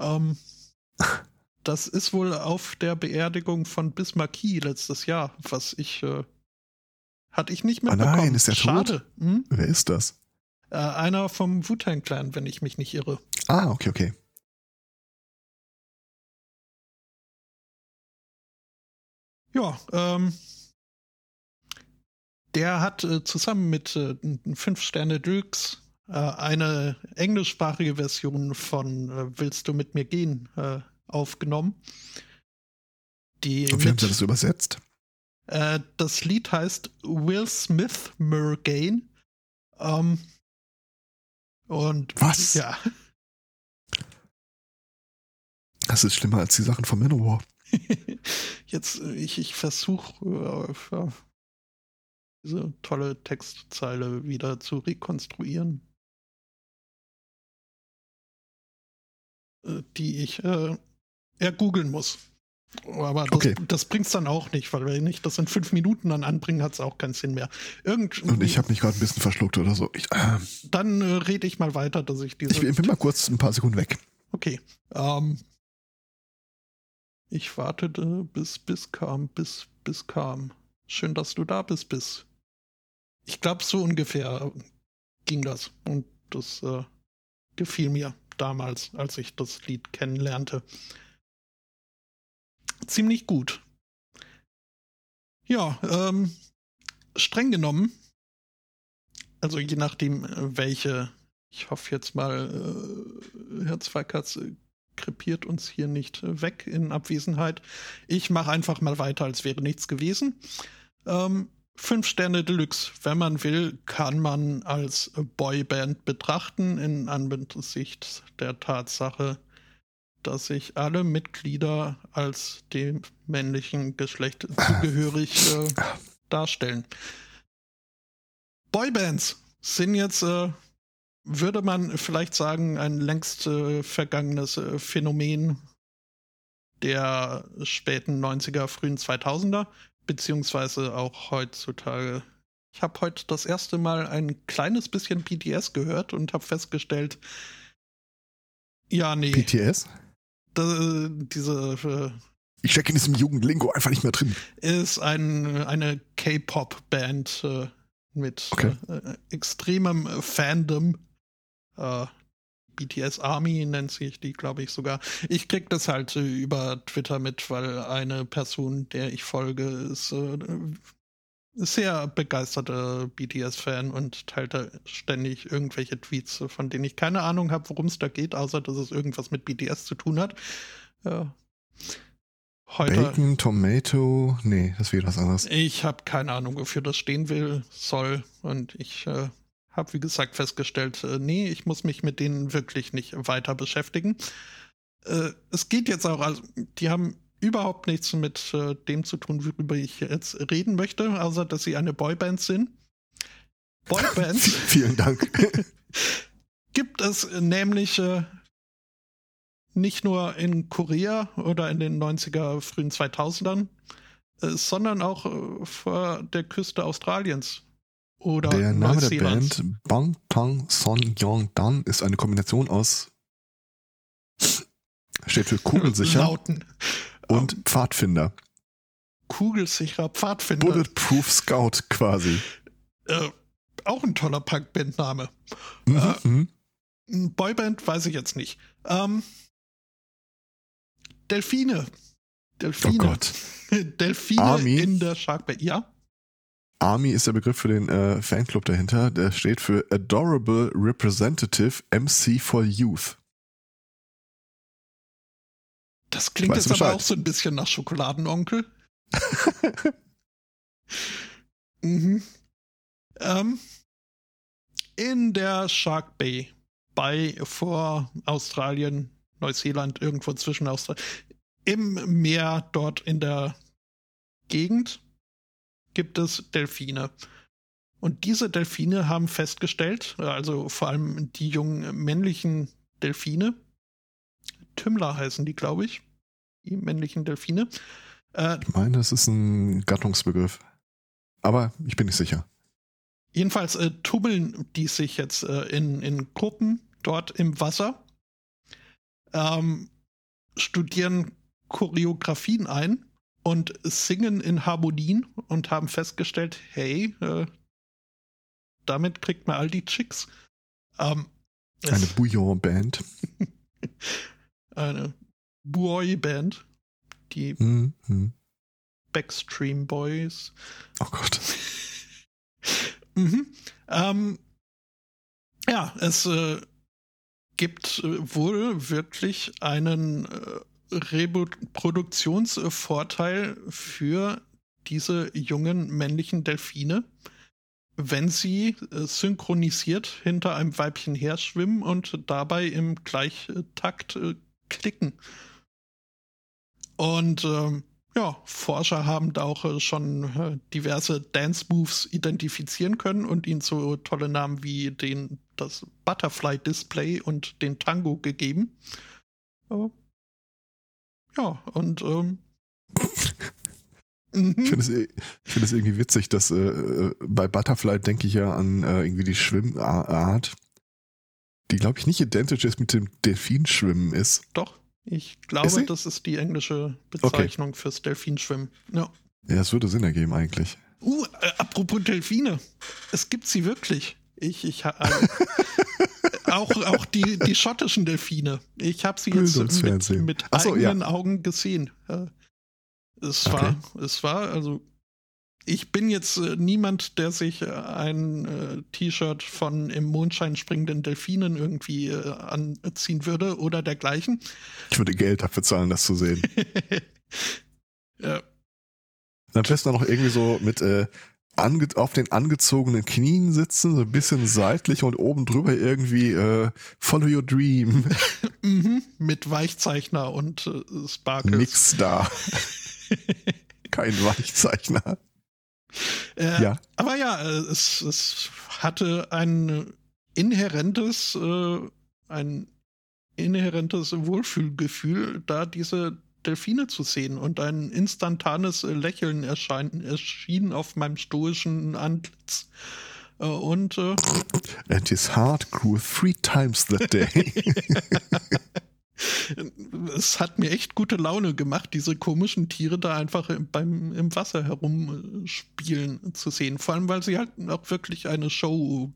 ähm, das ist wohl auf der Beerdigung von Bismarcky letztes Jahr, was ich äh, hatte ich nicht
Ah
mitbekommen.
nein, ist der tot?
Schade. Hm?
Wer ist das?
Äh, einer vom Wu-Tang Clan, wenn ich mich nicht irre.
Ah, okay, okay.
Ja, ähm, der hat äh, zusammen mit äh, 5 Sterne Deluxe äh, eine englischsprachige Version von äh, Willst du mit mir gehen äh, aufgenommen. Die
Und wie haben sie das übersetzt?
äh, das Lied heißt Will Smith Murgain. Ähm, und
Was?
ja,
Das ist schlimmer als die Sachen von Manowar.
Jetzt, äh, ich, ich versuche äh, diese tolle Textzeile wieder zu rekonstruieren, äh, die ich äh, ergoogeln muss. Aber das,
Okay.
das bringt es dann auch nicht, weil wenn ich das in fünf Minuten dann anbringe, hat es auch keinen Sinn mehr. Irgend,
Und ich habe mich gerade ein bisschen verschluckt oder so. Ich, äh,
dann äh, rede ich mal weiter, dass ich diese.
ich bin bin mal kurz ein paar Sekunden weg.
Okay. Ähm, ich wartete, bis bis kam, bis bis kam. Schön, dass du da bist, bis. Ich glaube, so ungefähr ging das. Und das äh, gefiel mir damals, als ich das Lied kennenlernte. Ziemlich gut. Ja, ähm, streng genommen, also je nachdem, äh, welche ich hoffe jetzt mal, äh, Herr Zweikatz äh, krepiert uns hier nicht weg in Abwesenheit. Ich mache einfach mal weiter, als wäre nichts gewesen. Ähm, fünf Sterne Deluxe, wenn man will, kann man als Boyband betrachten, in Ansicht der Tatsache, dass sich alle Mitglieder als dem männlichen Geschlecht zugehörig äh, darstellen. Boybands sind jetzt äh, würde man vielleicht sagen, ein längst äh, vergangenes äh, Phänomen der späten 90er, frühen 2000er, beziehungsweise auch heutzutage. Ich habe heute das erste Mal ein kleines bisschen BTS gehört und habe festgestellt, ja, nee,
BTS?
da, diese
Ich stecke in diesem Jugendlingo einfach nicht mehr drin.
äh, ist ein, eine K-Pop-Band äh, mit
Okay.
äh, extremem äh, Fandom. Äh, BTS Army nennt sich die, glaube ich sogar. Ich krieg das halt äh, über Twitter mit, weil eine Person, der ich folge, ist äh, sehr begeisterter BTS-Fan und teilt da ständig irgendwelche Tweets, von denen ich keine Ahnung habe, worum es da geht, außer dass es irgendwas mit BTS zu tun hat. Ja. Heute.
Bacon, Tomato. Nee, das wäre was anderes.
Ich habe keine Ahnung, wofür das stehen will, soll. Und ich äh, habe, wie gesagt, festgestellt, äh, nee, ich muss mich mit denen wirklich nicht weiter beschäftigen. Äh, es geht jetzt auch, also, die haben überhaupt nichts mit äh, dem zu tun, worüber ich jetzt reden möchte, außer dass sie eine Boyband sind. Boybands
Vielen Dank.
gibt es nämlich äh, nicht nur in Korea oder in den 90er, frühen 2000ern, äh, sondern auch äh, vor der Küste Australiens oder
Der Name der. Band Bang Tang Son Yong Dan ist eine Kombination aus steht für kugelsicher
Lauten.
und Pfadfinder.
Kugelsicherer Pfadfinder.
Bulletproof Scout quasi.
Äh, auch ein toller Punkbandname.
Mhm,
Äh,
mhm.
Boyband weiß ich jetzt nicht. Ähm, Delfine.
Oh
Delfine.
Gott.
Delfine
Army.
in der Shark Bay. Ja.
Army ist der Begriff für den äh, Fanclub dahinter. Der steht für Adorable Representative MC for Youth.
Das klingt
Weißt
jetzt aber auch so ein bisschen nach Schokoladenonkel. mhm. ähm, in der Shark Bay bei vor Australien, Neuseeland, irgendwo zwischen Australien. im Meer dort in der Gegend gibt es Delfine. Und diese Delfine haben festgestellt, also vor allem die jungen männlichen Delfine, Tümmler heißen die, glaube ich, die männlichen Delfine.
Äh, ich meine, das ist ein Gattungsbegriff. Aber ich bin nicht sicher.
Jedenfalls äh, tummeln die sich jetzt äh, in, in Gruppen dort im Wasser, ähm, studieren Choreografien ein und singen in Harmonien und haben festgestellt, hey, äh, damit kriegt man all die Chicks. Ähm,
eine Bouillon-Band.
eine Boy-Band. Die mm -hmm. Backstream Boys.
Oh Gott.
mhm. ähm, ja, es äh, gibt äh, wohl wirklich einen äh, Reproduktionsvorteil für diese jungen männlichen Delfine, wenn sie äh, synchronisiert hinter einem Weibchen her schwimmen und dabei im Gleichtakt äh, klicken. Und ähm, ja, Forscher haben da auch äh, schon diverse Dance-Moves identifizieren können und ihnen so tolle Namen wie den, das Butterfly-Display und den Tango gegeben. Äh, ja, und ähm,
mhm. ich finde es, find es irgendwie witzig, dass äh, bei Butterfly denke ich ja an äh, irgendwie die Schwimmart, die glaube ich nicht identisch ist mit dem Delfinschwimmen ist.
Doch, ich glaube, ist das ist die englische Bezeichnung okay. fürs Delfinschwimmen. Ja.
Ja, es würde Sinn ergeben eigentlich.
Uh, äh, apropos Delfine. Es gibt sie wirklich. Ich, ich, äh, auch, auch die, die schottischen Delfine. Ich habe sie jetzt mit, mit so, eigenen ja. Augen gesehen. Es war, okay. es war, also ich bin jetzt äh, niemand, der sich äh, ein äh, T-Shirt von im Mondschein springenden Delfinen irgendwie äh, anziehen würde oder dergleichen.
Ich würde Geld dafür zahlen, das zu sehen. ja. Dann besten noch irgendwie so mit äh, auf den angezogenen Knien sitzen, so ein bisschen seitlich und oben drüber irgendwie äh, Follow Your Dream.
mhm, mit Weichzeichner und äh, Sparkles.
Nix da. Kein Weichzeichner.
Äh, ja. Aber ja, äh, es, es hatte ein inhärentes, äh, ein inhärentes Wohlfühlgefühl, da diese Delfine zu sehen und ein instantanes Lächeln erschein, erschien auf meinem stoischen Antlitz. Äh, und äh,
And his heart grew three times that day.
es hat mir echt gute Laune gemacht, diese komischen Tiere da einfach beim, im Wasser herumspielen zu sehen. Vor allem, weil sie halt auch wirklich eine Show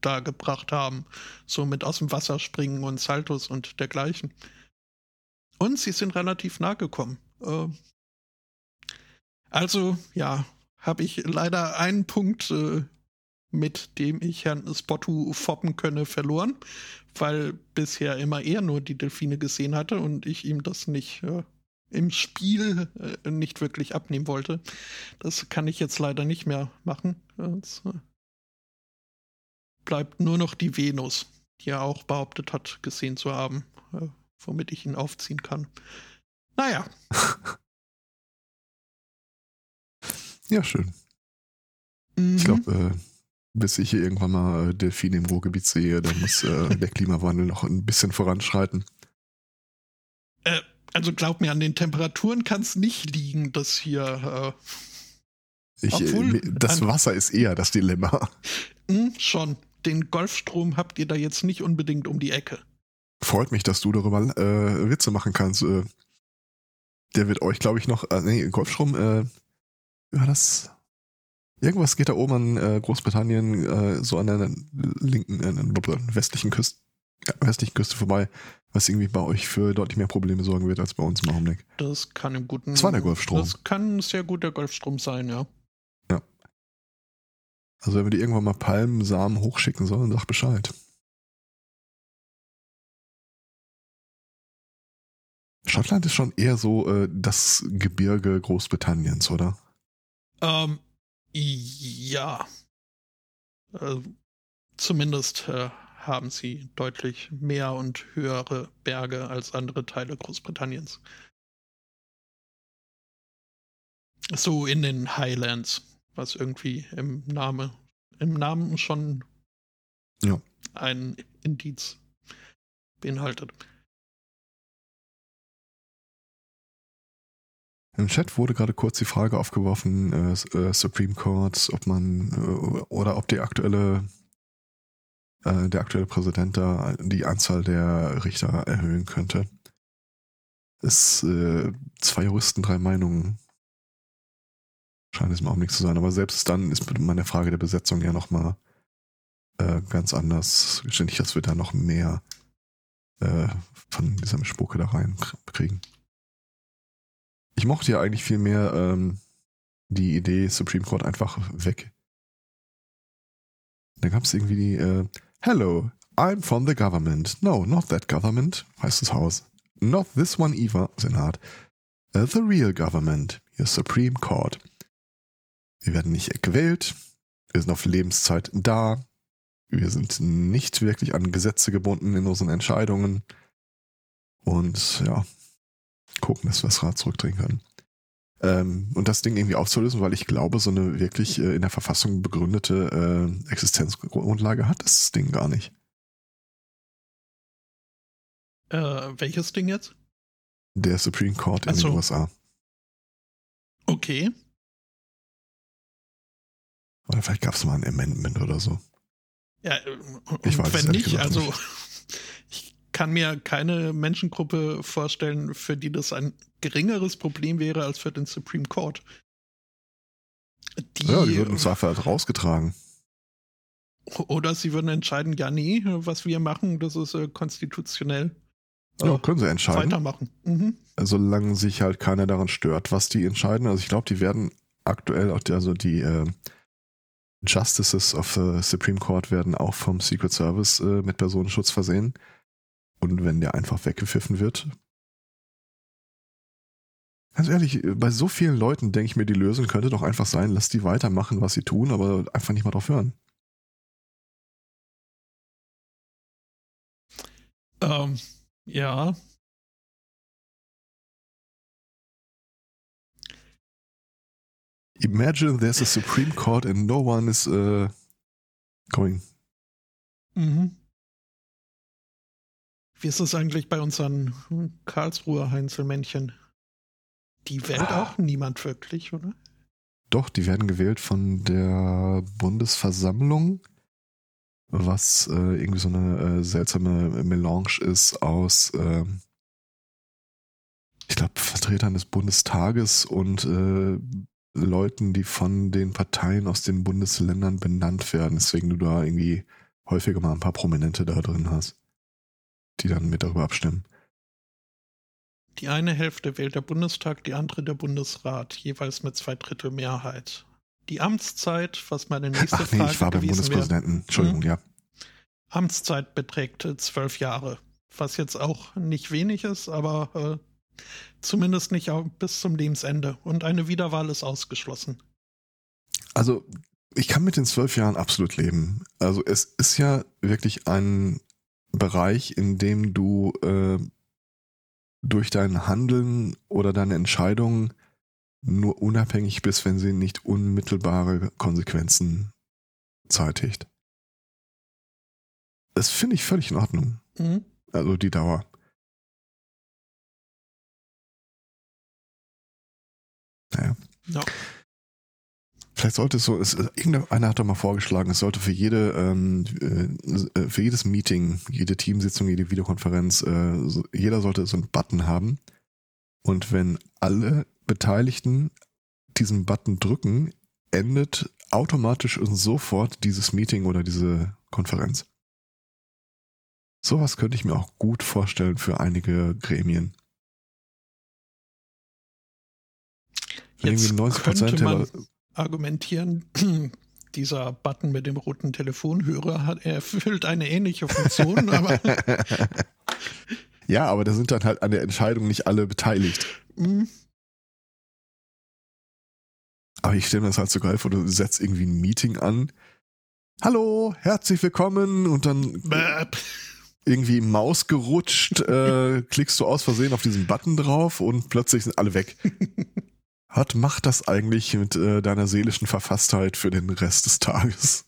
dargebracht haben. So mit aus dem Wasser springen und Saltos und dergleichen. Und sie sind relativ nah gekommen. Äh, also, ja, habe ich leider einen Punkt, äh, mit dem ich Herrn Spottu foppen könne, verloren, weil bisher immer er nur die Delfine gesehen hatte und ich ihm das nicht äh, im Spiel äh, nicht wirklich abnehmen wollte. Das kann ich jetzt leider nicht mehr machen. Es äh, bleibt nur noch die Venus, die er auch behauptet hat, gesehen zu haben. Äh, womit ich ihn aufziehen kann. Naja.
ja, schön. Mhm. Ich glaube, äh, bis ich hier irgendwann mal äh, Delfine im Ruhrgebiet sehe, dann muss äh, der Klimawandel noch ein bisschen voranschreiten.
Äh, also glaub mir, an den Temperaturen kann es nicht liegen, dass hier.
Äh, ich, obwohl, das Wasser ist eher das Dilemma.
Mh, hm, schon. Den Golfstrom habt ihr da jetzt nicht unbedingt um die Ecke.
Freut mich, dass du darüber äh, Witze machen kannst. Äh, der wird euch, glaube ich, noch. Äh, nee, Golfstrom, äh, war das. Irgendwas geht da oben an äh, Großbritannien, äh, so an der linken, äh, westlichen Küste, ja, westlichen Küste vorbei, was irgendwie bei euch für deutlich mehr Probleme sorgen wird als bei uns im Augenblick.
Das kann im guten.
Das war der Golfstrom.
Das kann sehr gut der Golfstrom sein, ja.
Ja. Also wenn wir die irgendwann mal Palmensamen hochschicken sollen, sag Bescheid. Schottland ist schon eher so äh, das Gebirge Großbritanniens, oder?
Ähm, ja. Äh, zumindest äh, haben sie deutlich mehr und höhere Berge als andere Teile Großbritanniens. So in den Highlands, was irgendwie im Name, im Namen schon
Ja.
ein Indiz beinhaltet.
Im Chat wurde gerade kurz die Frage aufgeworfen, äh, äh, Supreme Court, ob man äh, oder ob die aktuelle äh, der aktuelle Präsident da die Anzahl der Richter erhöhen könnte. Es äh, zwei Juristen, drei Meinungen. Scheint es im Augenblick zu sein, aber selbst dann ist meine Frage der Besetzung ja nochmal äh, ganz anders. Ständig, dass wir da noch mehr äh, von dieser Spucke da rein kriegen. Ich mochte ja eigentlich viel mehr ähm, die Idee Supreme Court einfach weg. Da gab es irgendwie die äh, Hello, I'm from the government. No, not that government, heißt das Haus. Not this one either, Senat. Uh, the real government, your Supreme Court. Wir werden nicht gewählt, wir sind auf Lebenszeit da, wir sind nicht wirklich an Gesetze gebunden in unseren Entscheidungen und ja, gucken, dass wir das Rad zurückdrehen können. Ähm, und das Ding irgendwie aufzulösen, weil ich glaube, so eine wirklich äh, in der Verfassung begründete äh, Existenzgrundlage hat das Ding gar nicht.
Äh, welches Ding jetzt?
Der Supreme Court in
so.
den USA.
Okay.
Oder vielleicht gab es mal ein Amendment oder so.
Ja, äh, und
Ich weiß es
wenn nicht, also
nicht.
ich kann mir keine Menschengruppe vorstellen, für die das ein geringeres Problem wäre als für den Supreme Court. Die,
Ja, die würden zwar halt rausgetragen.
oder sie würden entscheiden, ja, nee, was wir machen, das ist äh, konstitutionell.
Ja, können sie entscheiden.
weitermachen. Mhm.
solange sich halt keiner daran stört, was die entscheiden. Also ich glaube, die werden aktuell auch die, also die äh, Justices of the Supreme Court werden auch vom Secret Service äh, mit Personenschutz versehen. Und wenn der einfach weggepfiffen wird. Ganz ehrlich, bei so vielen Leuten denke ich mir, die Lösung könnte doch einfach sein, lass die weitermachen, was sie tun, aber einfach nicht mal drauf hören.
Ähm, ja.
Imagine there's a Supreme Court and no one is uh, going.
Mhm. Wie ist es eigentlich bei unseren hm, Karlsruher Heinzelmännchen? Die wählt
Ah.
auch niemand wirklich, oder?
Doch, die werden gewählt von der Bundesversammlung, was äh, irgendwie so eine äh, seltsame Melange ist aus, ähm, ich glaube, Vertretern des Bundestages und äh, Leuten, die von den Parteien aus den Bundesländern benannt werden, deswegen du da irgendwie häufiger mal ein paar Prominente da drin hast, die dann mit darüber abstimmen.
Die eine Hälfte wählt der Bundestag, die andere der Bundesrat, jeweils mit zwei Drittel Mehrheit. Die Amtszeit, was meine nächste
Ach nee,
Frage
ich war beim
gewesen wäre,
Bundespräsidenten. Entschuldigung, ja.
Amtszeit beträgt äh, zwölf Jahre. Was jetzt auch nicht wenig ist, aber äh, zumindest nicht auch bis zum Lebensende. Und eine Wiederwahl ist ausgeschlossen.
Also, ich kann mit den zwölf Jahren absolut leben. Also, es ist ja wirklich ein Bereich, in dem du äh, durch dein Handeln oder deine Entscheidungen nur unabhängig bist, wenn sie nicht unmittelbare Konsequenzen zeitigt. Das finde ich völlig in Ordnung.
Mhm.
Also die Dauer. Naja.
Ja.
Vielleicht sollte es so, es, irgendeiner hat doch mal vorgeschlagen, es sollte für jede, ähm, äh, für jedes Meeting, jede Teamsitzung, jede Videokonferenz, äh, so, jeder sollte so einen Button haben. Und wenn alle Beteiligten diesen Button drücken, endet automatisch und sofort dieses Meeting oder diese Konferenz. Sowas könnte ich mir auch gut vorstellen für einige Gremien. Wenn
Jetzt
irgendwie 90
könnte
Prozent
argumentieren, dieser Button mit dem roten Telefonhörer hat, erfüllt eine ähnliche Funktion, aber
ja, aber da sind dann halt an der Entscheidung nicht alle beteiligt.
mh,
Aber ich stelle mir das halt so geil vor, du setzt irgendwie ein Meeting an. Hallo, herzlich willkommen und dann
bäh,
irgendwie Maus gerutscht, äh, klickst du aus Versehen auf diesen Button drauf und plötzlich sind alle weg. Was macht das eigentlich mit äh, deiner seelischen Verfasstheit für den Rest des Tages?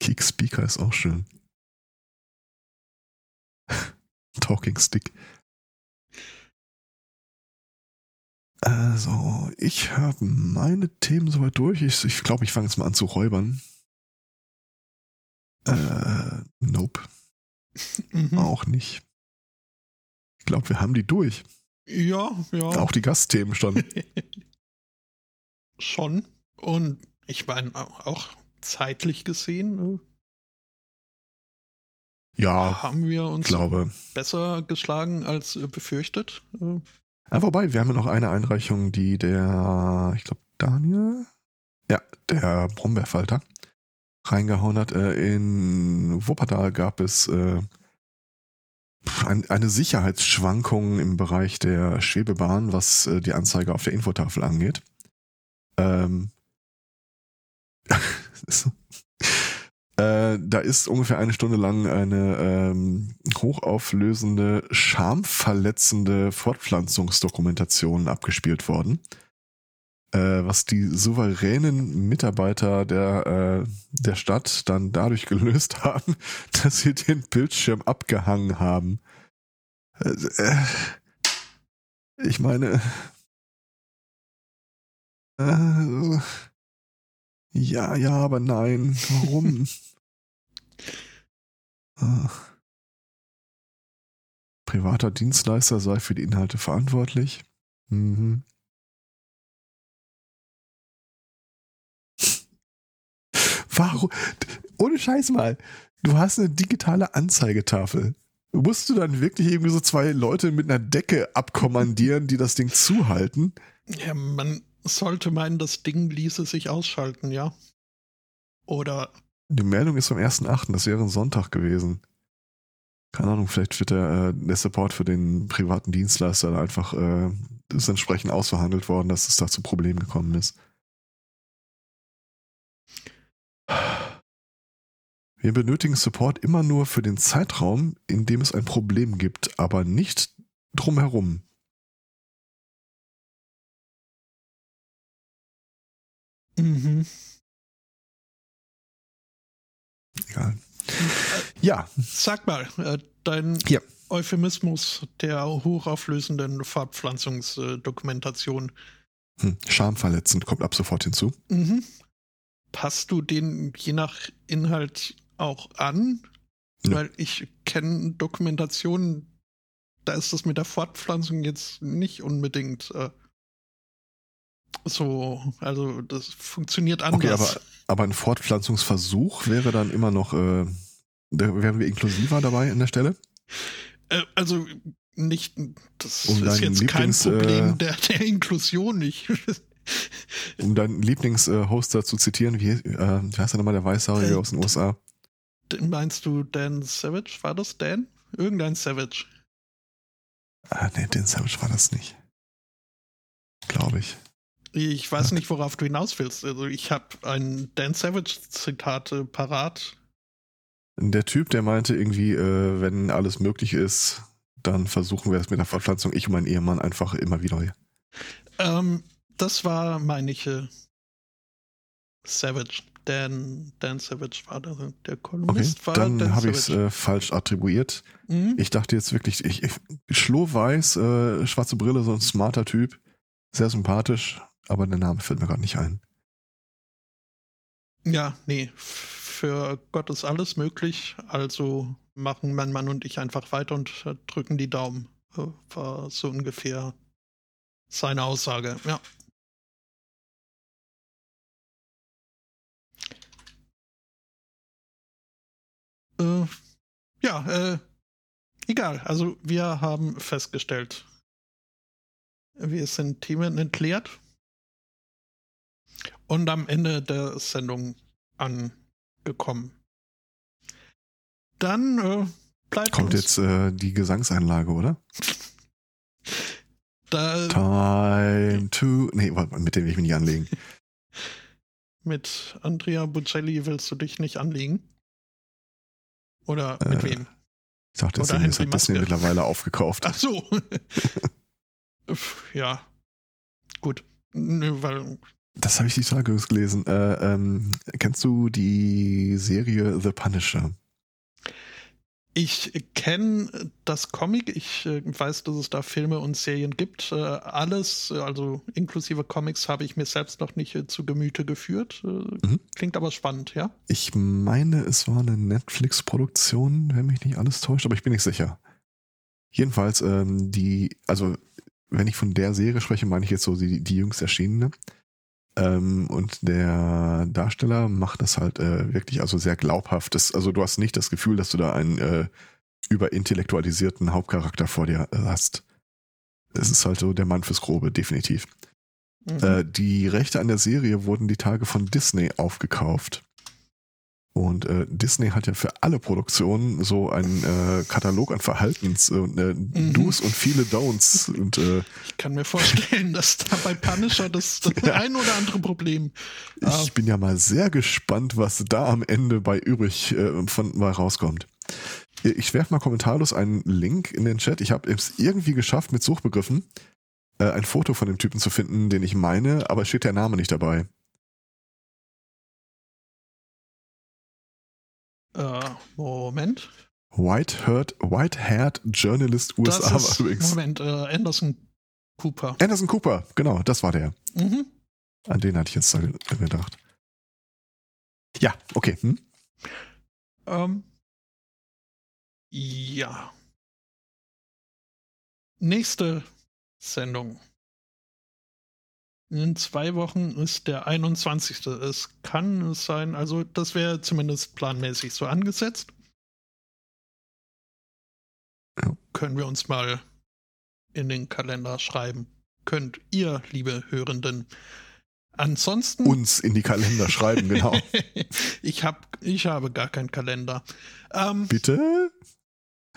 Kick Speaker ist auch schön. Talking Stick. Also, ich habe meine Themen soweit durch. Ich glaube, ich, glaub, ich fange jetzt mal an zu räubern. Äh, nope.
Mhm.
Auch nicht. Ich glaube, wir haben die durch.
Ja, ja.
Auch die Gastthemen schon.
Schon. Und ich meine, auch zeitlich gesehen äh,
Ja,
haben wir uns
glaube.
besser geschlagen als äh, befürchtet. Äh,
Ja, wobei, wir haben ja noch eine Einreichung, die der, ich glaube, Daniel, ja, der Brombeerfalter, reingehauen hat. In Wuppertal gab es eine Sicherheitsschwankung im Bereich der Schwebebahn, was äh, die Anzeige auf der Infotafel angeht. Ähm. Äh, da ist ungefähr eine Stunde lang eine ähm, hochauflösende, schamverletzende Fortpflanzungsdokumentation abgespielt worden, äh, was die souveränen Mitarbeiter der, äh, der Stadt dann dadurch gelöst haben, dass sie den Bildschirm abgehangen haben. Äh, äh, ich meine, äh, ja, ja, aber nein. Warum? Ah. Privater Dienstleister sei für die Inhalte verantwortlich. Mhm. Warum? Ohne Scheiß mal. Du hast eine digitale Anzeigetafel. Musst du dann wirklich irgendwie so zwei Leute mit einer Decke abkommandieren, die das Ding zuhalten?
ja, man sollte meinen, das Ding ließe sich ausschalten, ja. Oder
Die Meldung ist vom 1.8., das wäre ein Sonntag gewesen. Keine Ahnung, vielleicht wird der, äh, der Support für den privaten Dienstleister da einfach äh, ist entsprechend ausverhandelt worden, dass es da zu Problemen gekommen ist. Wir benötigen Support immer nur für den Zeitraum, in dem es ein Problem gibt, aber nicht drumherum.
mhm.
Egal. Ja,
sag mal, äh, dein
Ja.
Euphemismus der hochauflösenden Fortpflanzungsdokumentation,
hm, schamverletzend kommt ab sofort hinzu.
mhm. Passt du den je nach Inhalt auch an?
Nö.
Weil ich kenne Dokumentationen, da ist das mit der Fortpflanzung jetzt nicht unbedingt äh, so, also das funktioniert anders.
Okay, aber, aber ein Fortpflanzungsversuch wäre dann immer noch, äh, da wären wir inklusiver dabei an der Stelle?
Äh, also nicht, das
Um
ist jetzt kein
Lieblings,
Problem
äh,
der, der Inklusion nicht.
Um deinen Lieblingshoster zu zitieren, wie, äh, wie heißt der nochmal, der Weißhaarige
Äh,
aus den USA?
Den Meinst du Dan Savage? War das Dan? Irgendein Savage.
Ah, nee, den Savage war das nicht. Glaube ich.
Ich weiß nicht, worauf du hinaus willst. Also ich habe ein Dan Savage-Zitat parat.
Der Typ, der meinte irgendwie, äh, wenn alles möglich ist, dann versuchen wir es mit der Fortpflanzung, ich und mein Ehemann, einfach immer wieder.
Ähm, das war, meine ich, äh, Savage. Dan, Dan Savage war der, der
Okay,
Kolumnist. war Dan
dann habe ich es äh, falsch attribuiert.
Mhm.
Ich dachte jetzt wirklich, ich, ich Schlohweiß, äh, schwarze Brille, so ein smarter Typ, sehr sympathisch, aber der Name fällt mir gerade nicht ein.
Ja, nee, für Gott ist alles möglich. Also machen mein Mann und ich einfach weiter und äh, drücken die Daumen. Äh, War so ungefähr seine Aussage, ja. Äh, ja, äh, egal. Also wir haben festgestellt, wir sind Themen entleert und am Ende der Sendung angekommen. Dann äh, bleibt
Kommt
uns
jetzt äh, die Gesangseinlage, oder?
da
Time to. Nee, warte, mit dem will ich mich nicht anlegen.
mit Andrea Bocelli willst du dich nicht anlegen? Oder mit
Äh,
wem?
Ich dachte,
Oder Henry
hat Disney mittlerweile aufgekauft.
Ach so. ja. gut. Nö, weil
Das habe ich die Tage gelesen. Äh, ähm, kennst du die Serie The Punisher?
Ich kenne das Comic, ich äh, weiß, dass es da Filme und Serien gibt. Äh, alles, also inklusive Comics, habe ich mir selbst noch nicht äh, zu Gemüte geführt. Äh, Klingt aber spannend, ja?
Ich meine, es war eine Netflix-Produktion, wenn mich nicht alles täuscht, aber ich bin nicht sicher. Jedenfalls, ähm, die, also wenn ich von der Serie spreche, meine ich jetzt so die, die jüngst erschienene. Ähm, und der Darsteller macht das halt äh, wirklich also sehr glaubhaft. Das, also du hast nicht das Gefühl, dass du da einen äh, überintellektualisierten Hauptcharakter vor dir äh, hast. Es ist halt so der Mann fürs Grobe, definitiv.
Mhm.
Äh, die Rechte an der Serie wurden die Tage von Disney aufgekauft. Und äh, Disney hat ja für alle Produktionen so einen äh, Katalog an Verhaltens- und äh,
Mhm.
Do's und viele Don'ts. Und äh,
ich kann mir vorstellen, dass da bei Punisher das, das
Ja.
ein oder andere Problem.
ich bin ja mal sehr gespannt, was da am Ende bei übrig äh, von mal rauskommt. Ich werfe mal kommentarlos einen Link in den Chat. Ich habe es irgendwie geschafft, mit Suchbegriffen äh, ein Foto von dem Typen zu finden, den ich meine, aber steht der Name nicht dabei.
Äh, Moment.
White-haired White Journalist USA
das
war
ist,
übrigens.
Moment, äh, Anderson Cooper.
Anderson Cooper, genau, das war der.
Mhm.
An den hatte ich jetzt gedacht. Ja, okay. Hm?
Ähm, ja. Nächste Sendung. In zwei Wochen ist der 21. Es kann sein, also das wäre zumindest planmäßig so angesetzt. Können wir uns mal in den Kalender schreiben. Könnt ihr, liebe Hörenden. Ansonsten.
Uns in die Kalender schreiben, genau.
ich, hab, ich habe gar keinen Kalender. Ähm,
Bitte?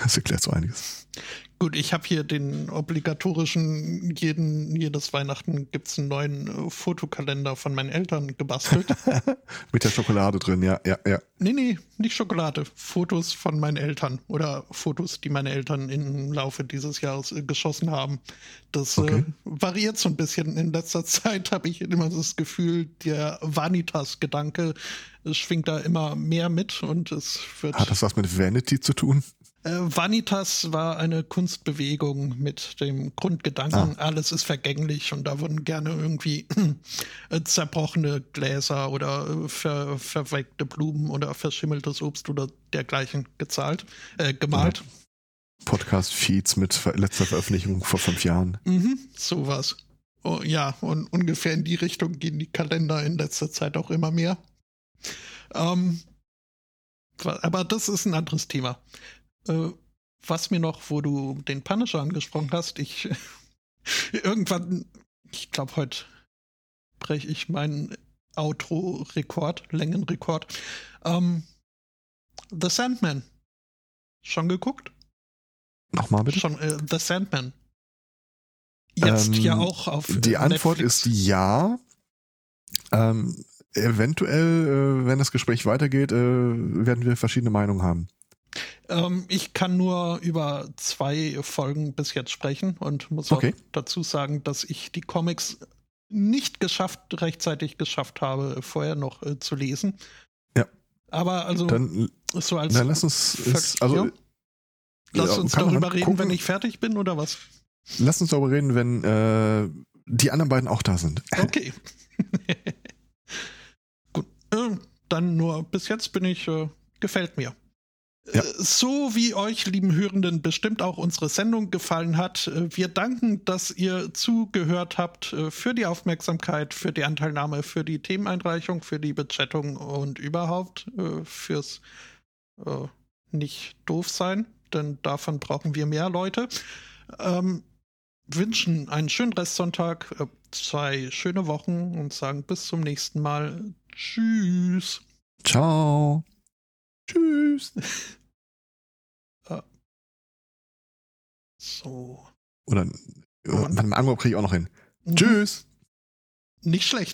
Das erklärt so einiges.
Gut, ich habe hier den obligatorischen, jeden, jedes Weihnachten gibt es einen neuen äh, Fotokalender von meinen Eltern gebastelt.
Mit der Schokolade drin, ja, ja, ja.
nee, nee, nicht Schokolade. Fotos von meinen Eltern oder Fotos, die meine Eltern im Laufe dieses Jahres äh, geschossen haben. Das
Okay.
äh, variiert so ein bisschen. In letzter Zeit habe ich immer das Gefühl, der Vanitas-Gedanke äh, schwingt da immer mehr mit und es wird.
Hat das was mit Vanity zu tun?
Äh, Vanitas war eine Kunstbewegung mit dem Grundgedanken, alles ist vergänglich und da wurden gerne irgendwie äh, zerbrochene Gläser oder äh, ver verwelkte Blumen oder verschimmeltes Obst oder dergleichen gezahlt, äh, gemalt.
Podcast-Feeds mit ver letzter Veröffentlichung vor fünf Jahren.
Mhm, sowas. Oh, ja, und ungefähr in die Richtung gehen die Kalender in letzter Zeit auch immer mehr. Ähm, aber das ist ein anderes Thema. Äh, was mir noch, wo du den Punisher angesprochen hast, ich irgendwann, ich glaube, heute breche ich meinen Outro-Rekord, Längenrekord. Ähm, The Sandman. Schon geguckt?
Nochmal bitte?
Schon äh, The Sandman. Jetzt
Ähm,
ja auch auf
Die Antwort
Netflix.
ist ja. Ähm, eventuell, äh, wenn das Gespräch weitergeht, äh, werden wir verschiedene Meinungen haben.
Ähm, ich kann nur über zwei Folgen bis jetzt sprechen und muss
Okay.
auch dazu sagen, dass ich die Comics nicht geschafft, rechtzeitig geschafft habe, vorher noch äh, zu lesen.
Ja.
Aber also
Dann,
so als
dann lass uns, es, also,
ja. lass
ja,
uns darüber reden,
gucken.
wenn ich fertig bin oder was?
lass uns darüber reden, wenn äh, die anderen beiden auch da sind.
Okay. Gut. Äh, dann nur bis jetzt bin ich, äh, gefällt mir.
Ja.
Äh, So wie euch, lieben Hörenden, bestimmt auch unsere Sendung gefallen hat. äh, Wir danken, dass ihr zugehört habt äh, für die Aufmerksamkeit, für die Anteilnahme, für die Themeneinreichung, für die Bechattung und überhaupt fürs äh, nicht doof sein, denn davon brauchen wir mehr Leute. Ähm, wünschen einen schönen Restsonntag, äh, zwei schöne Wochen und sagen bis zum nächsten Mal. Tschüss.
Ciao. Tschüss.
So.
Oder äh, beim Anruf kriege ich auch noch hin.
Mhm.
Tschüss.
Nicht schlecht.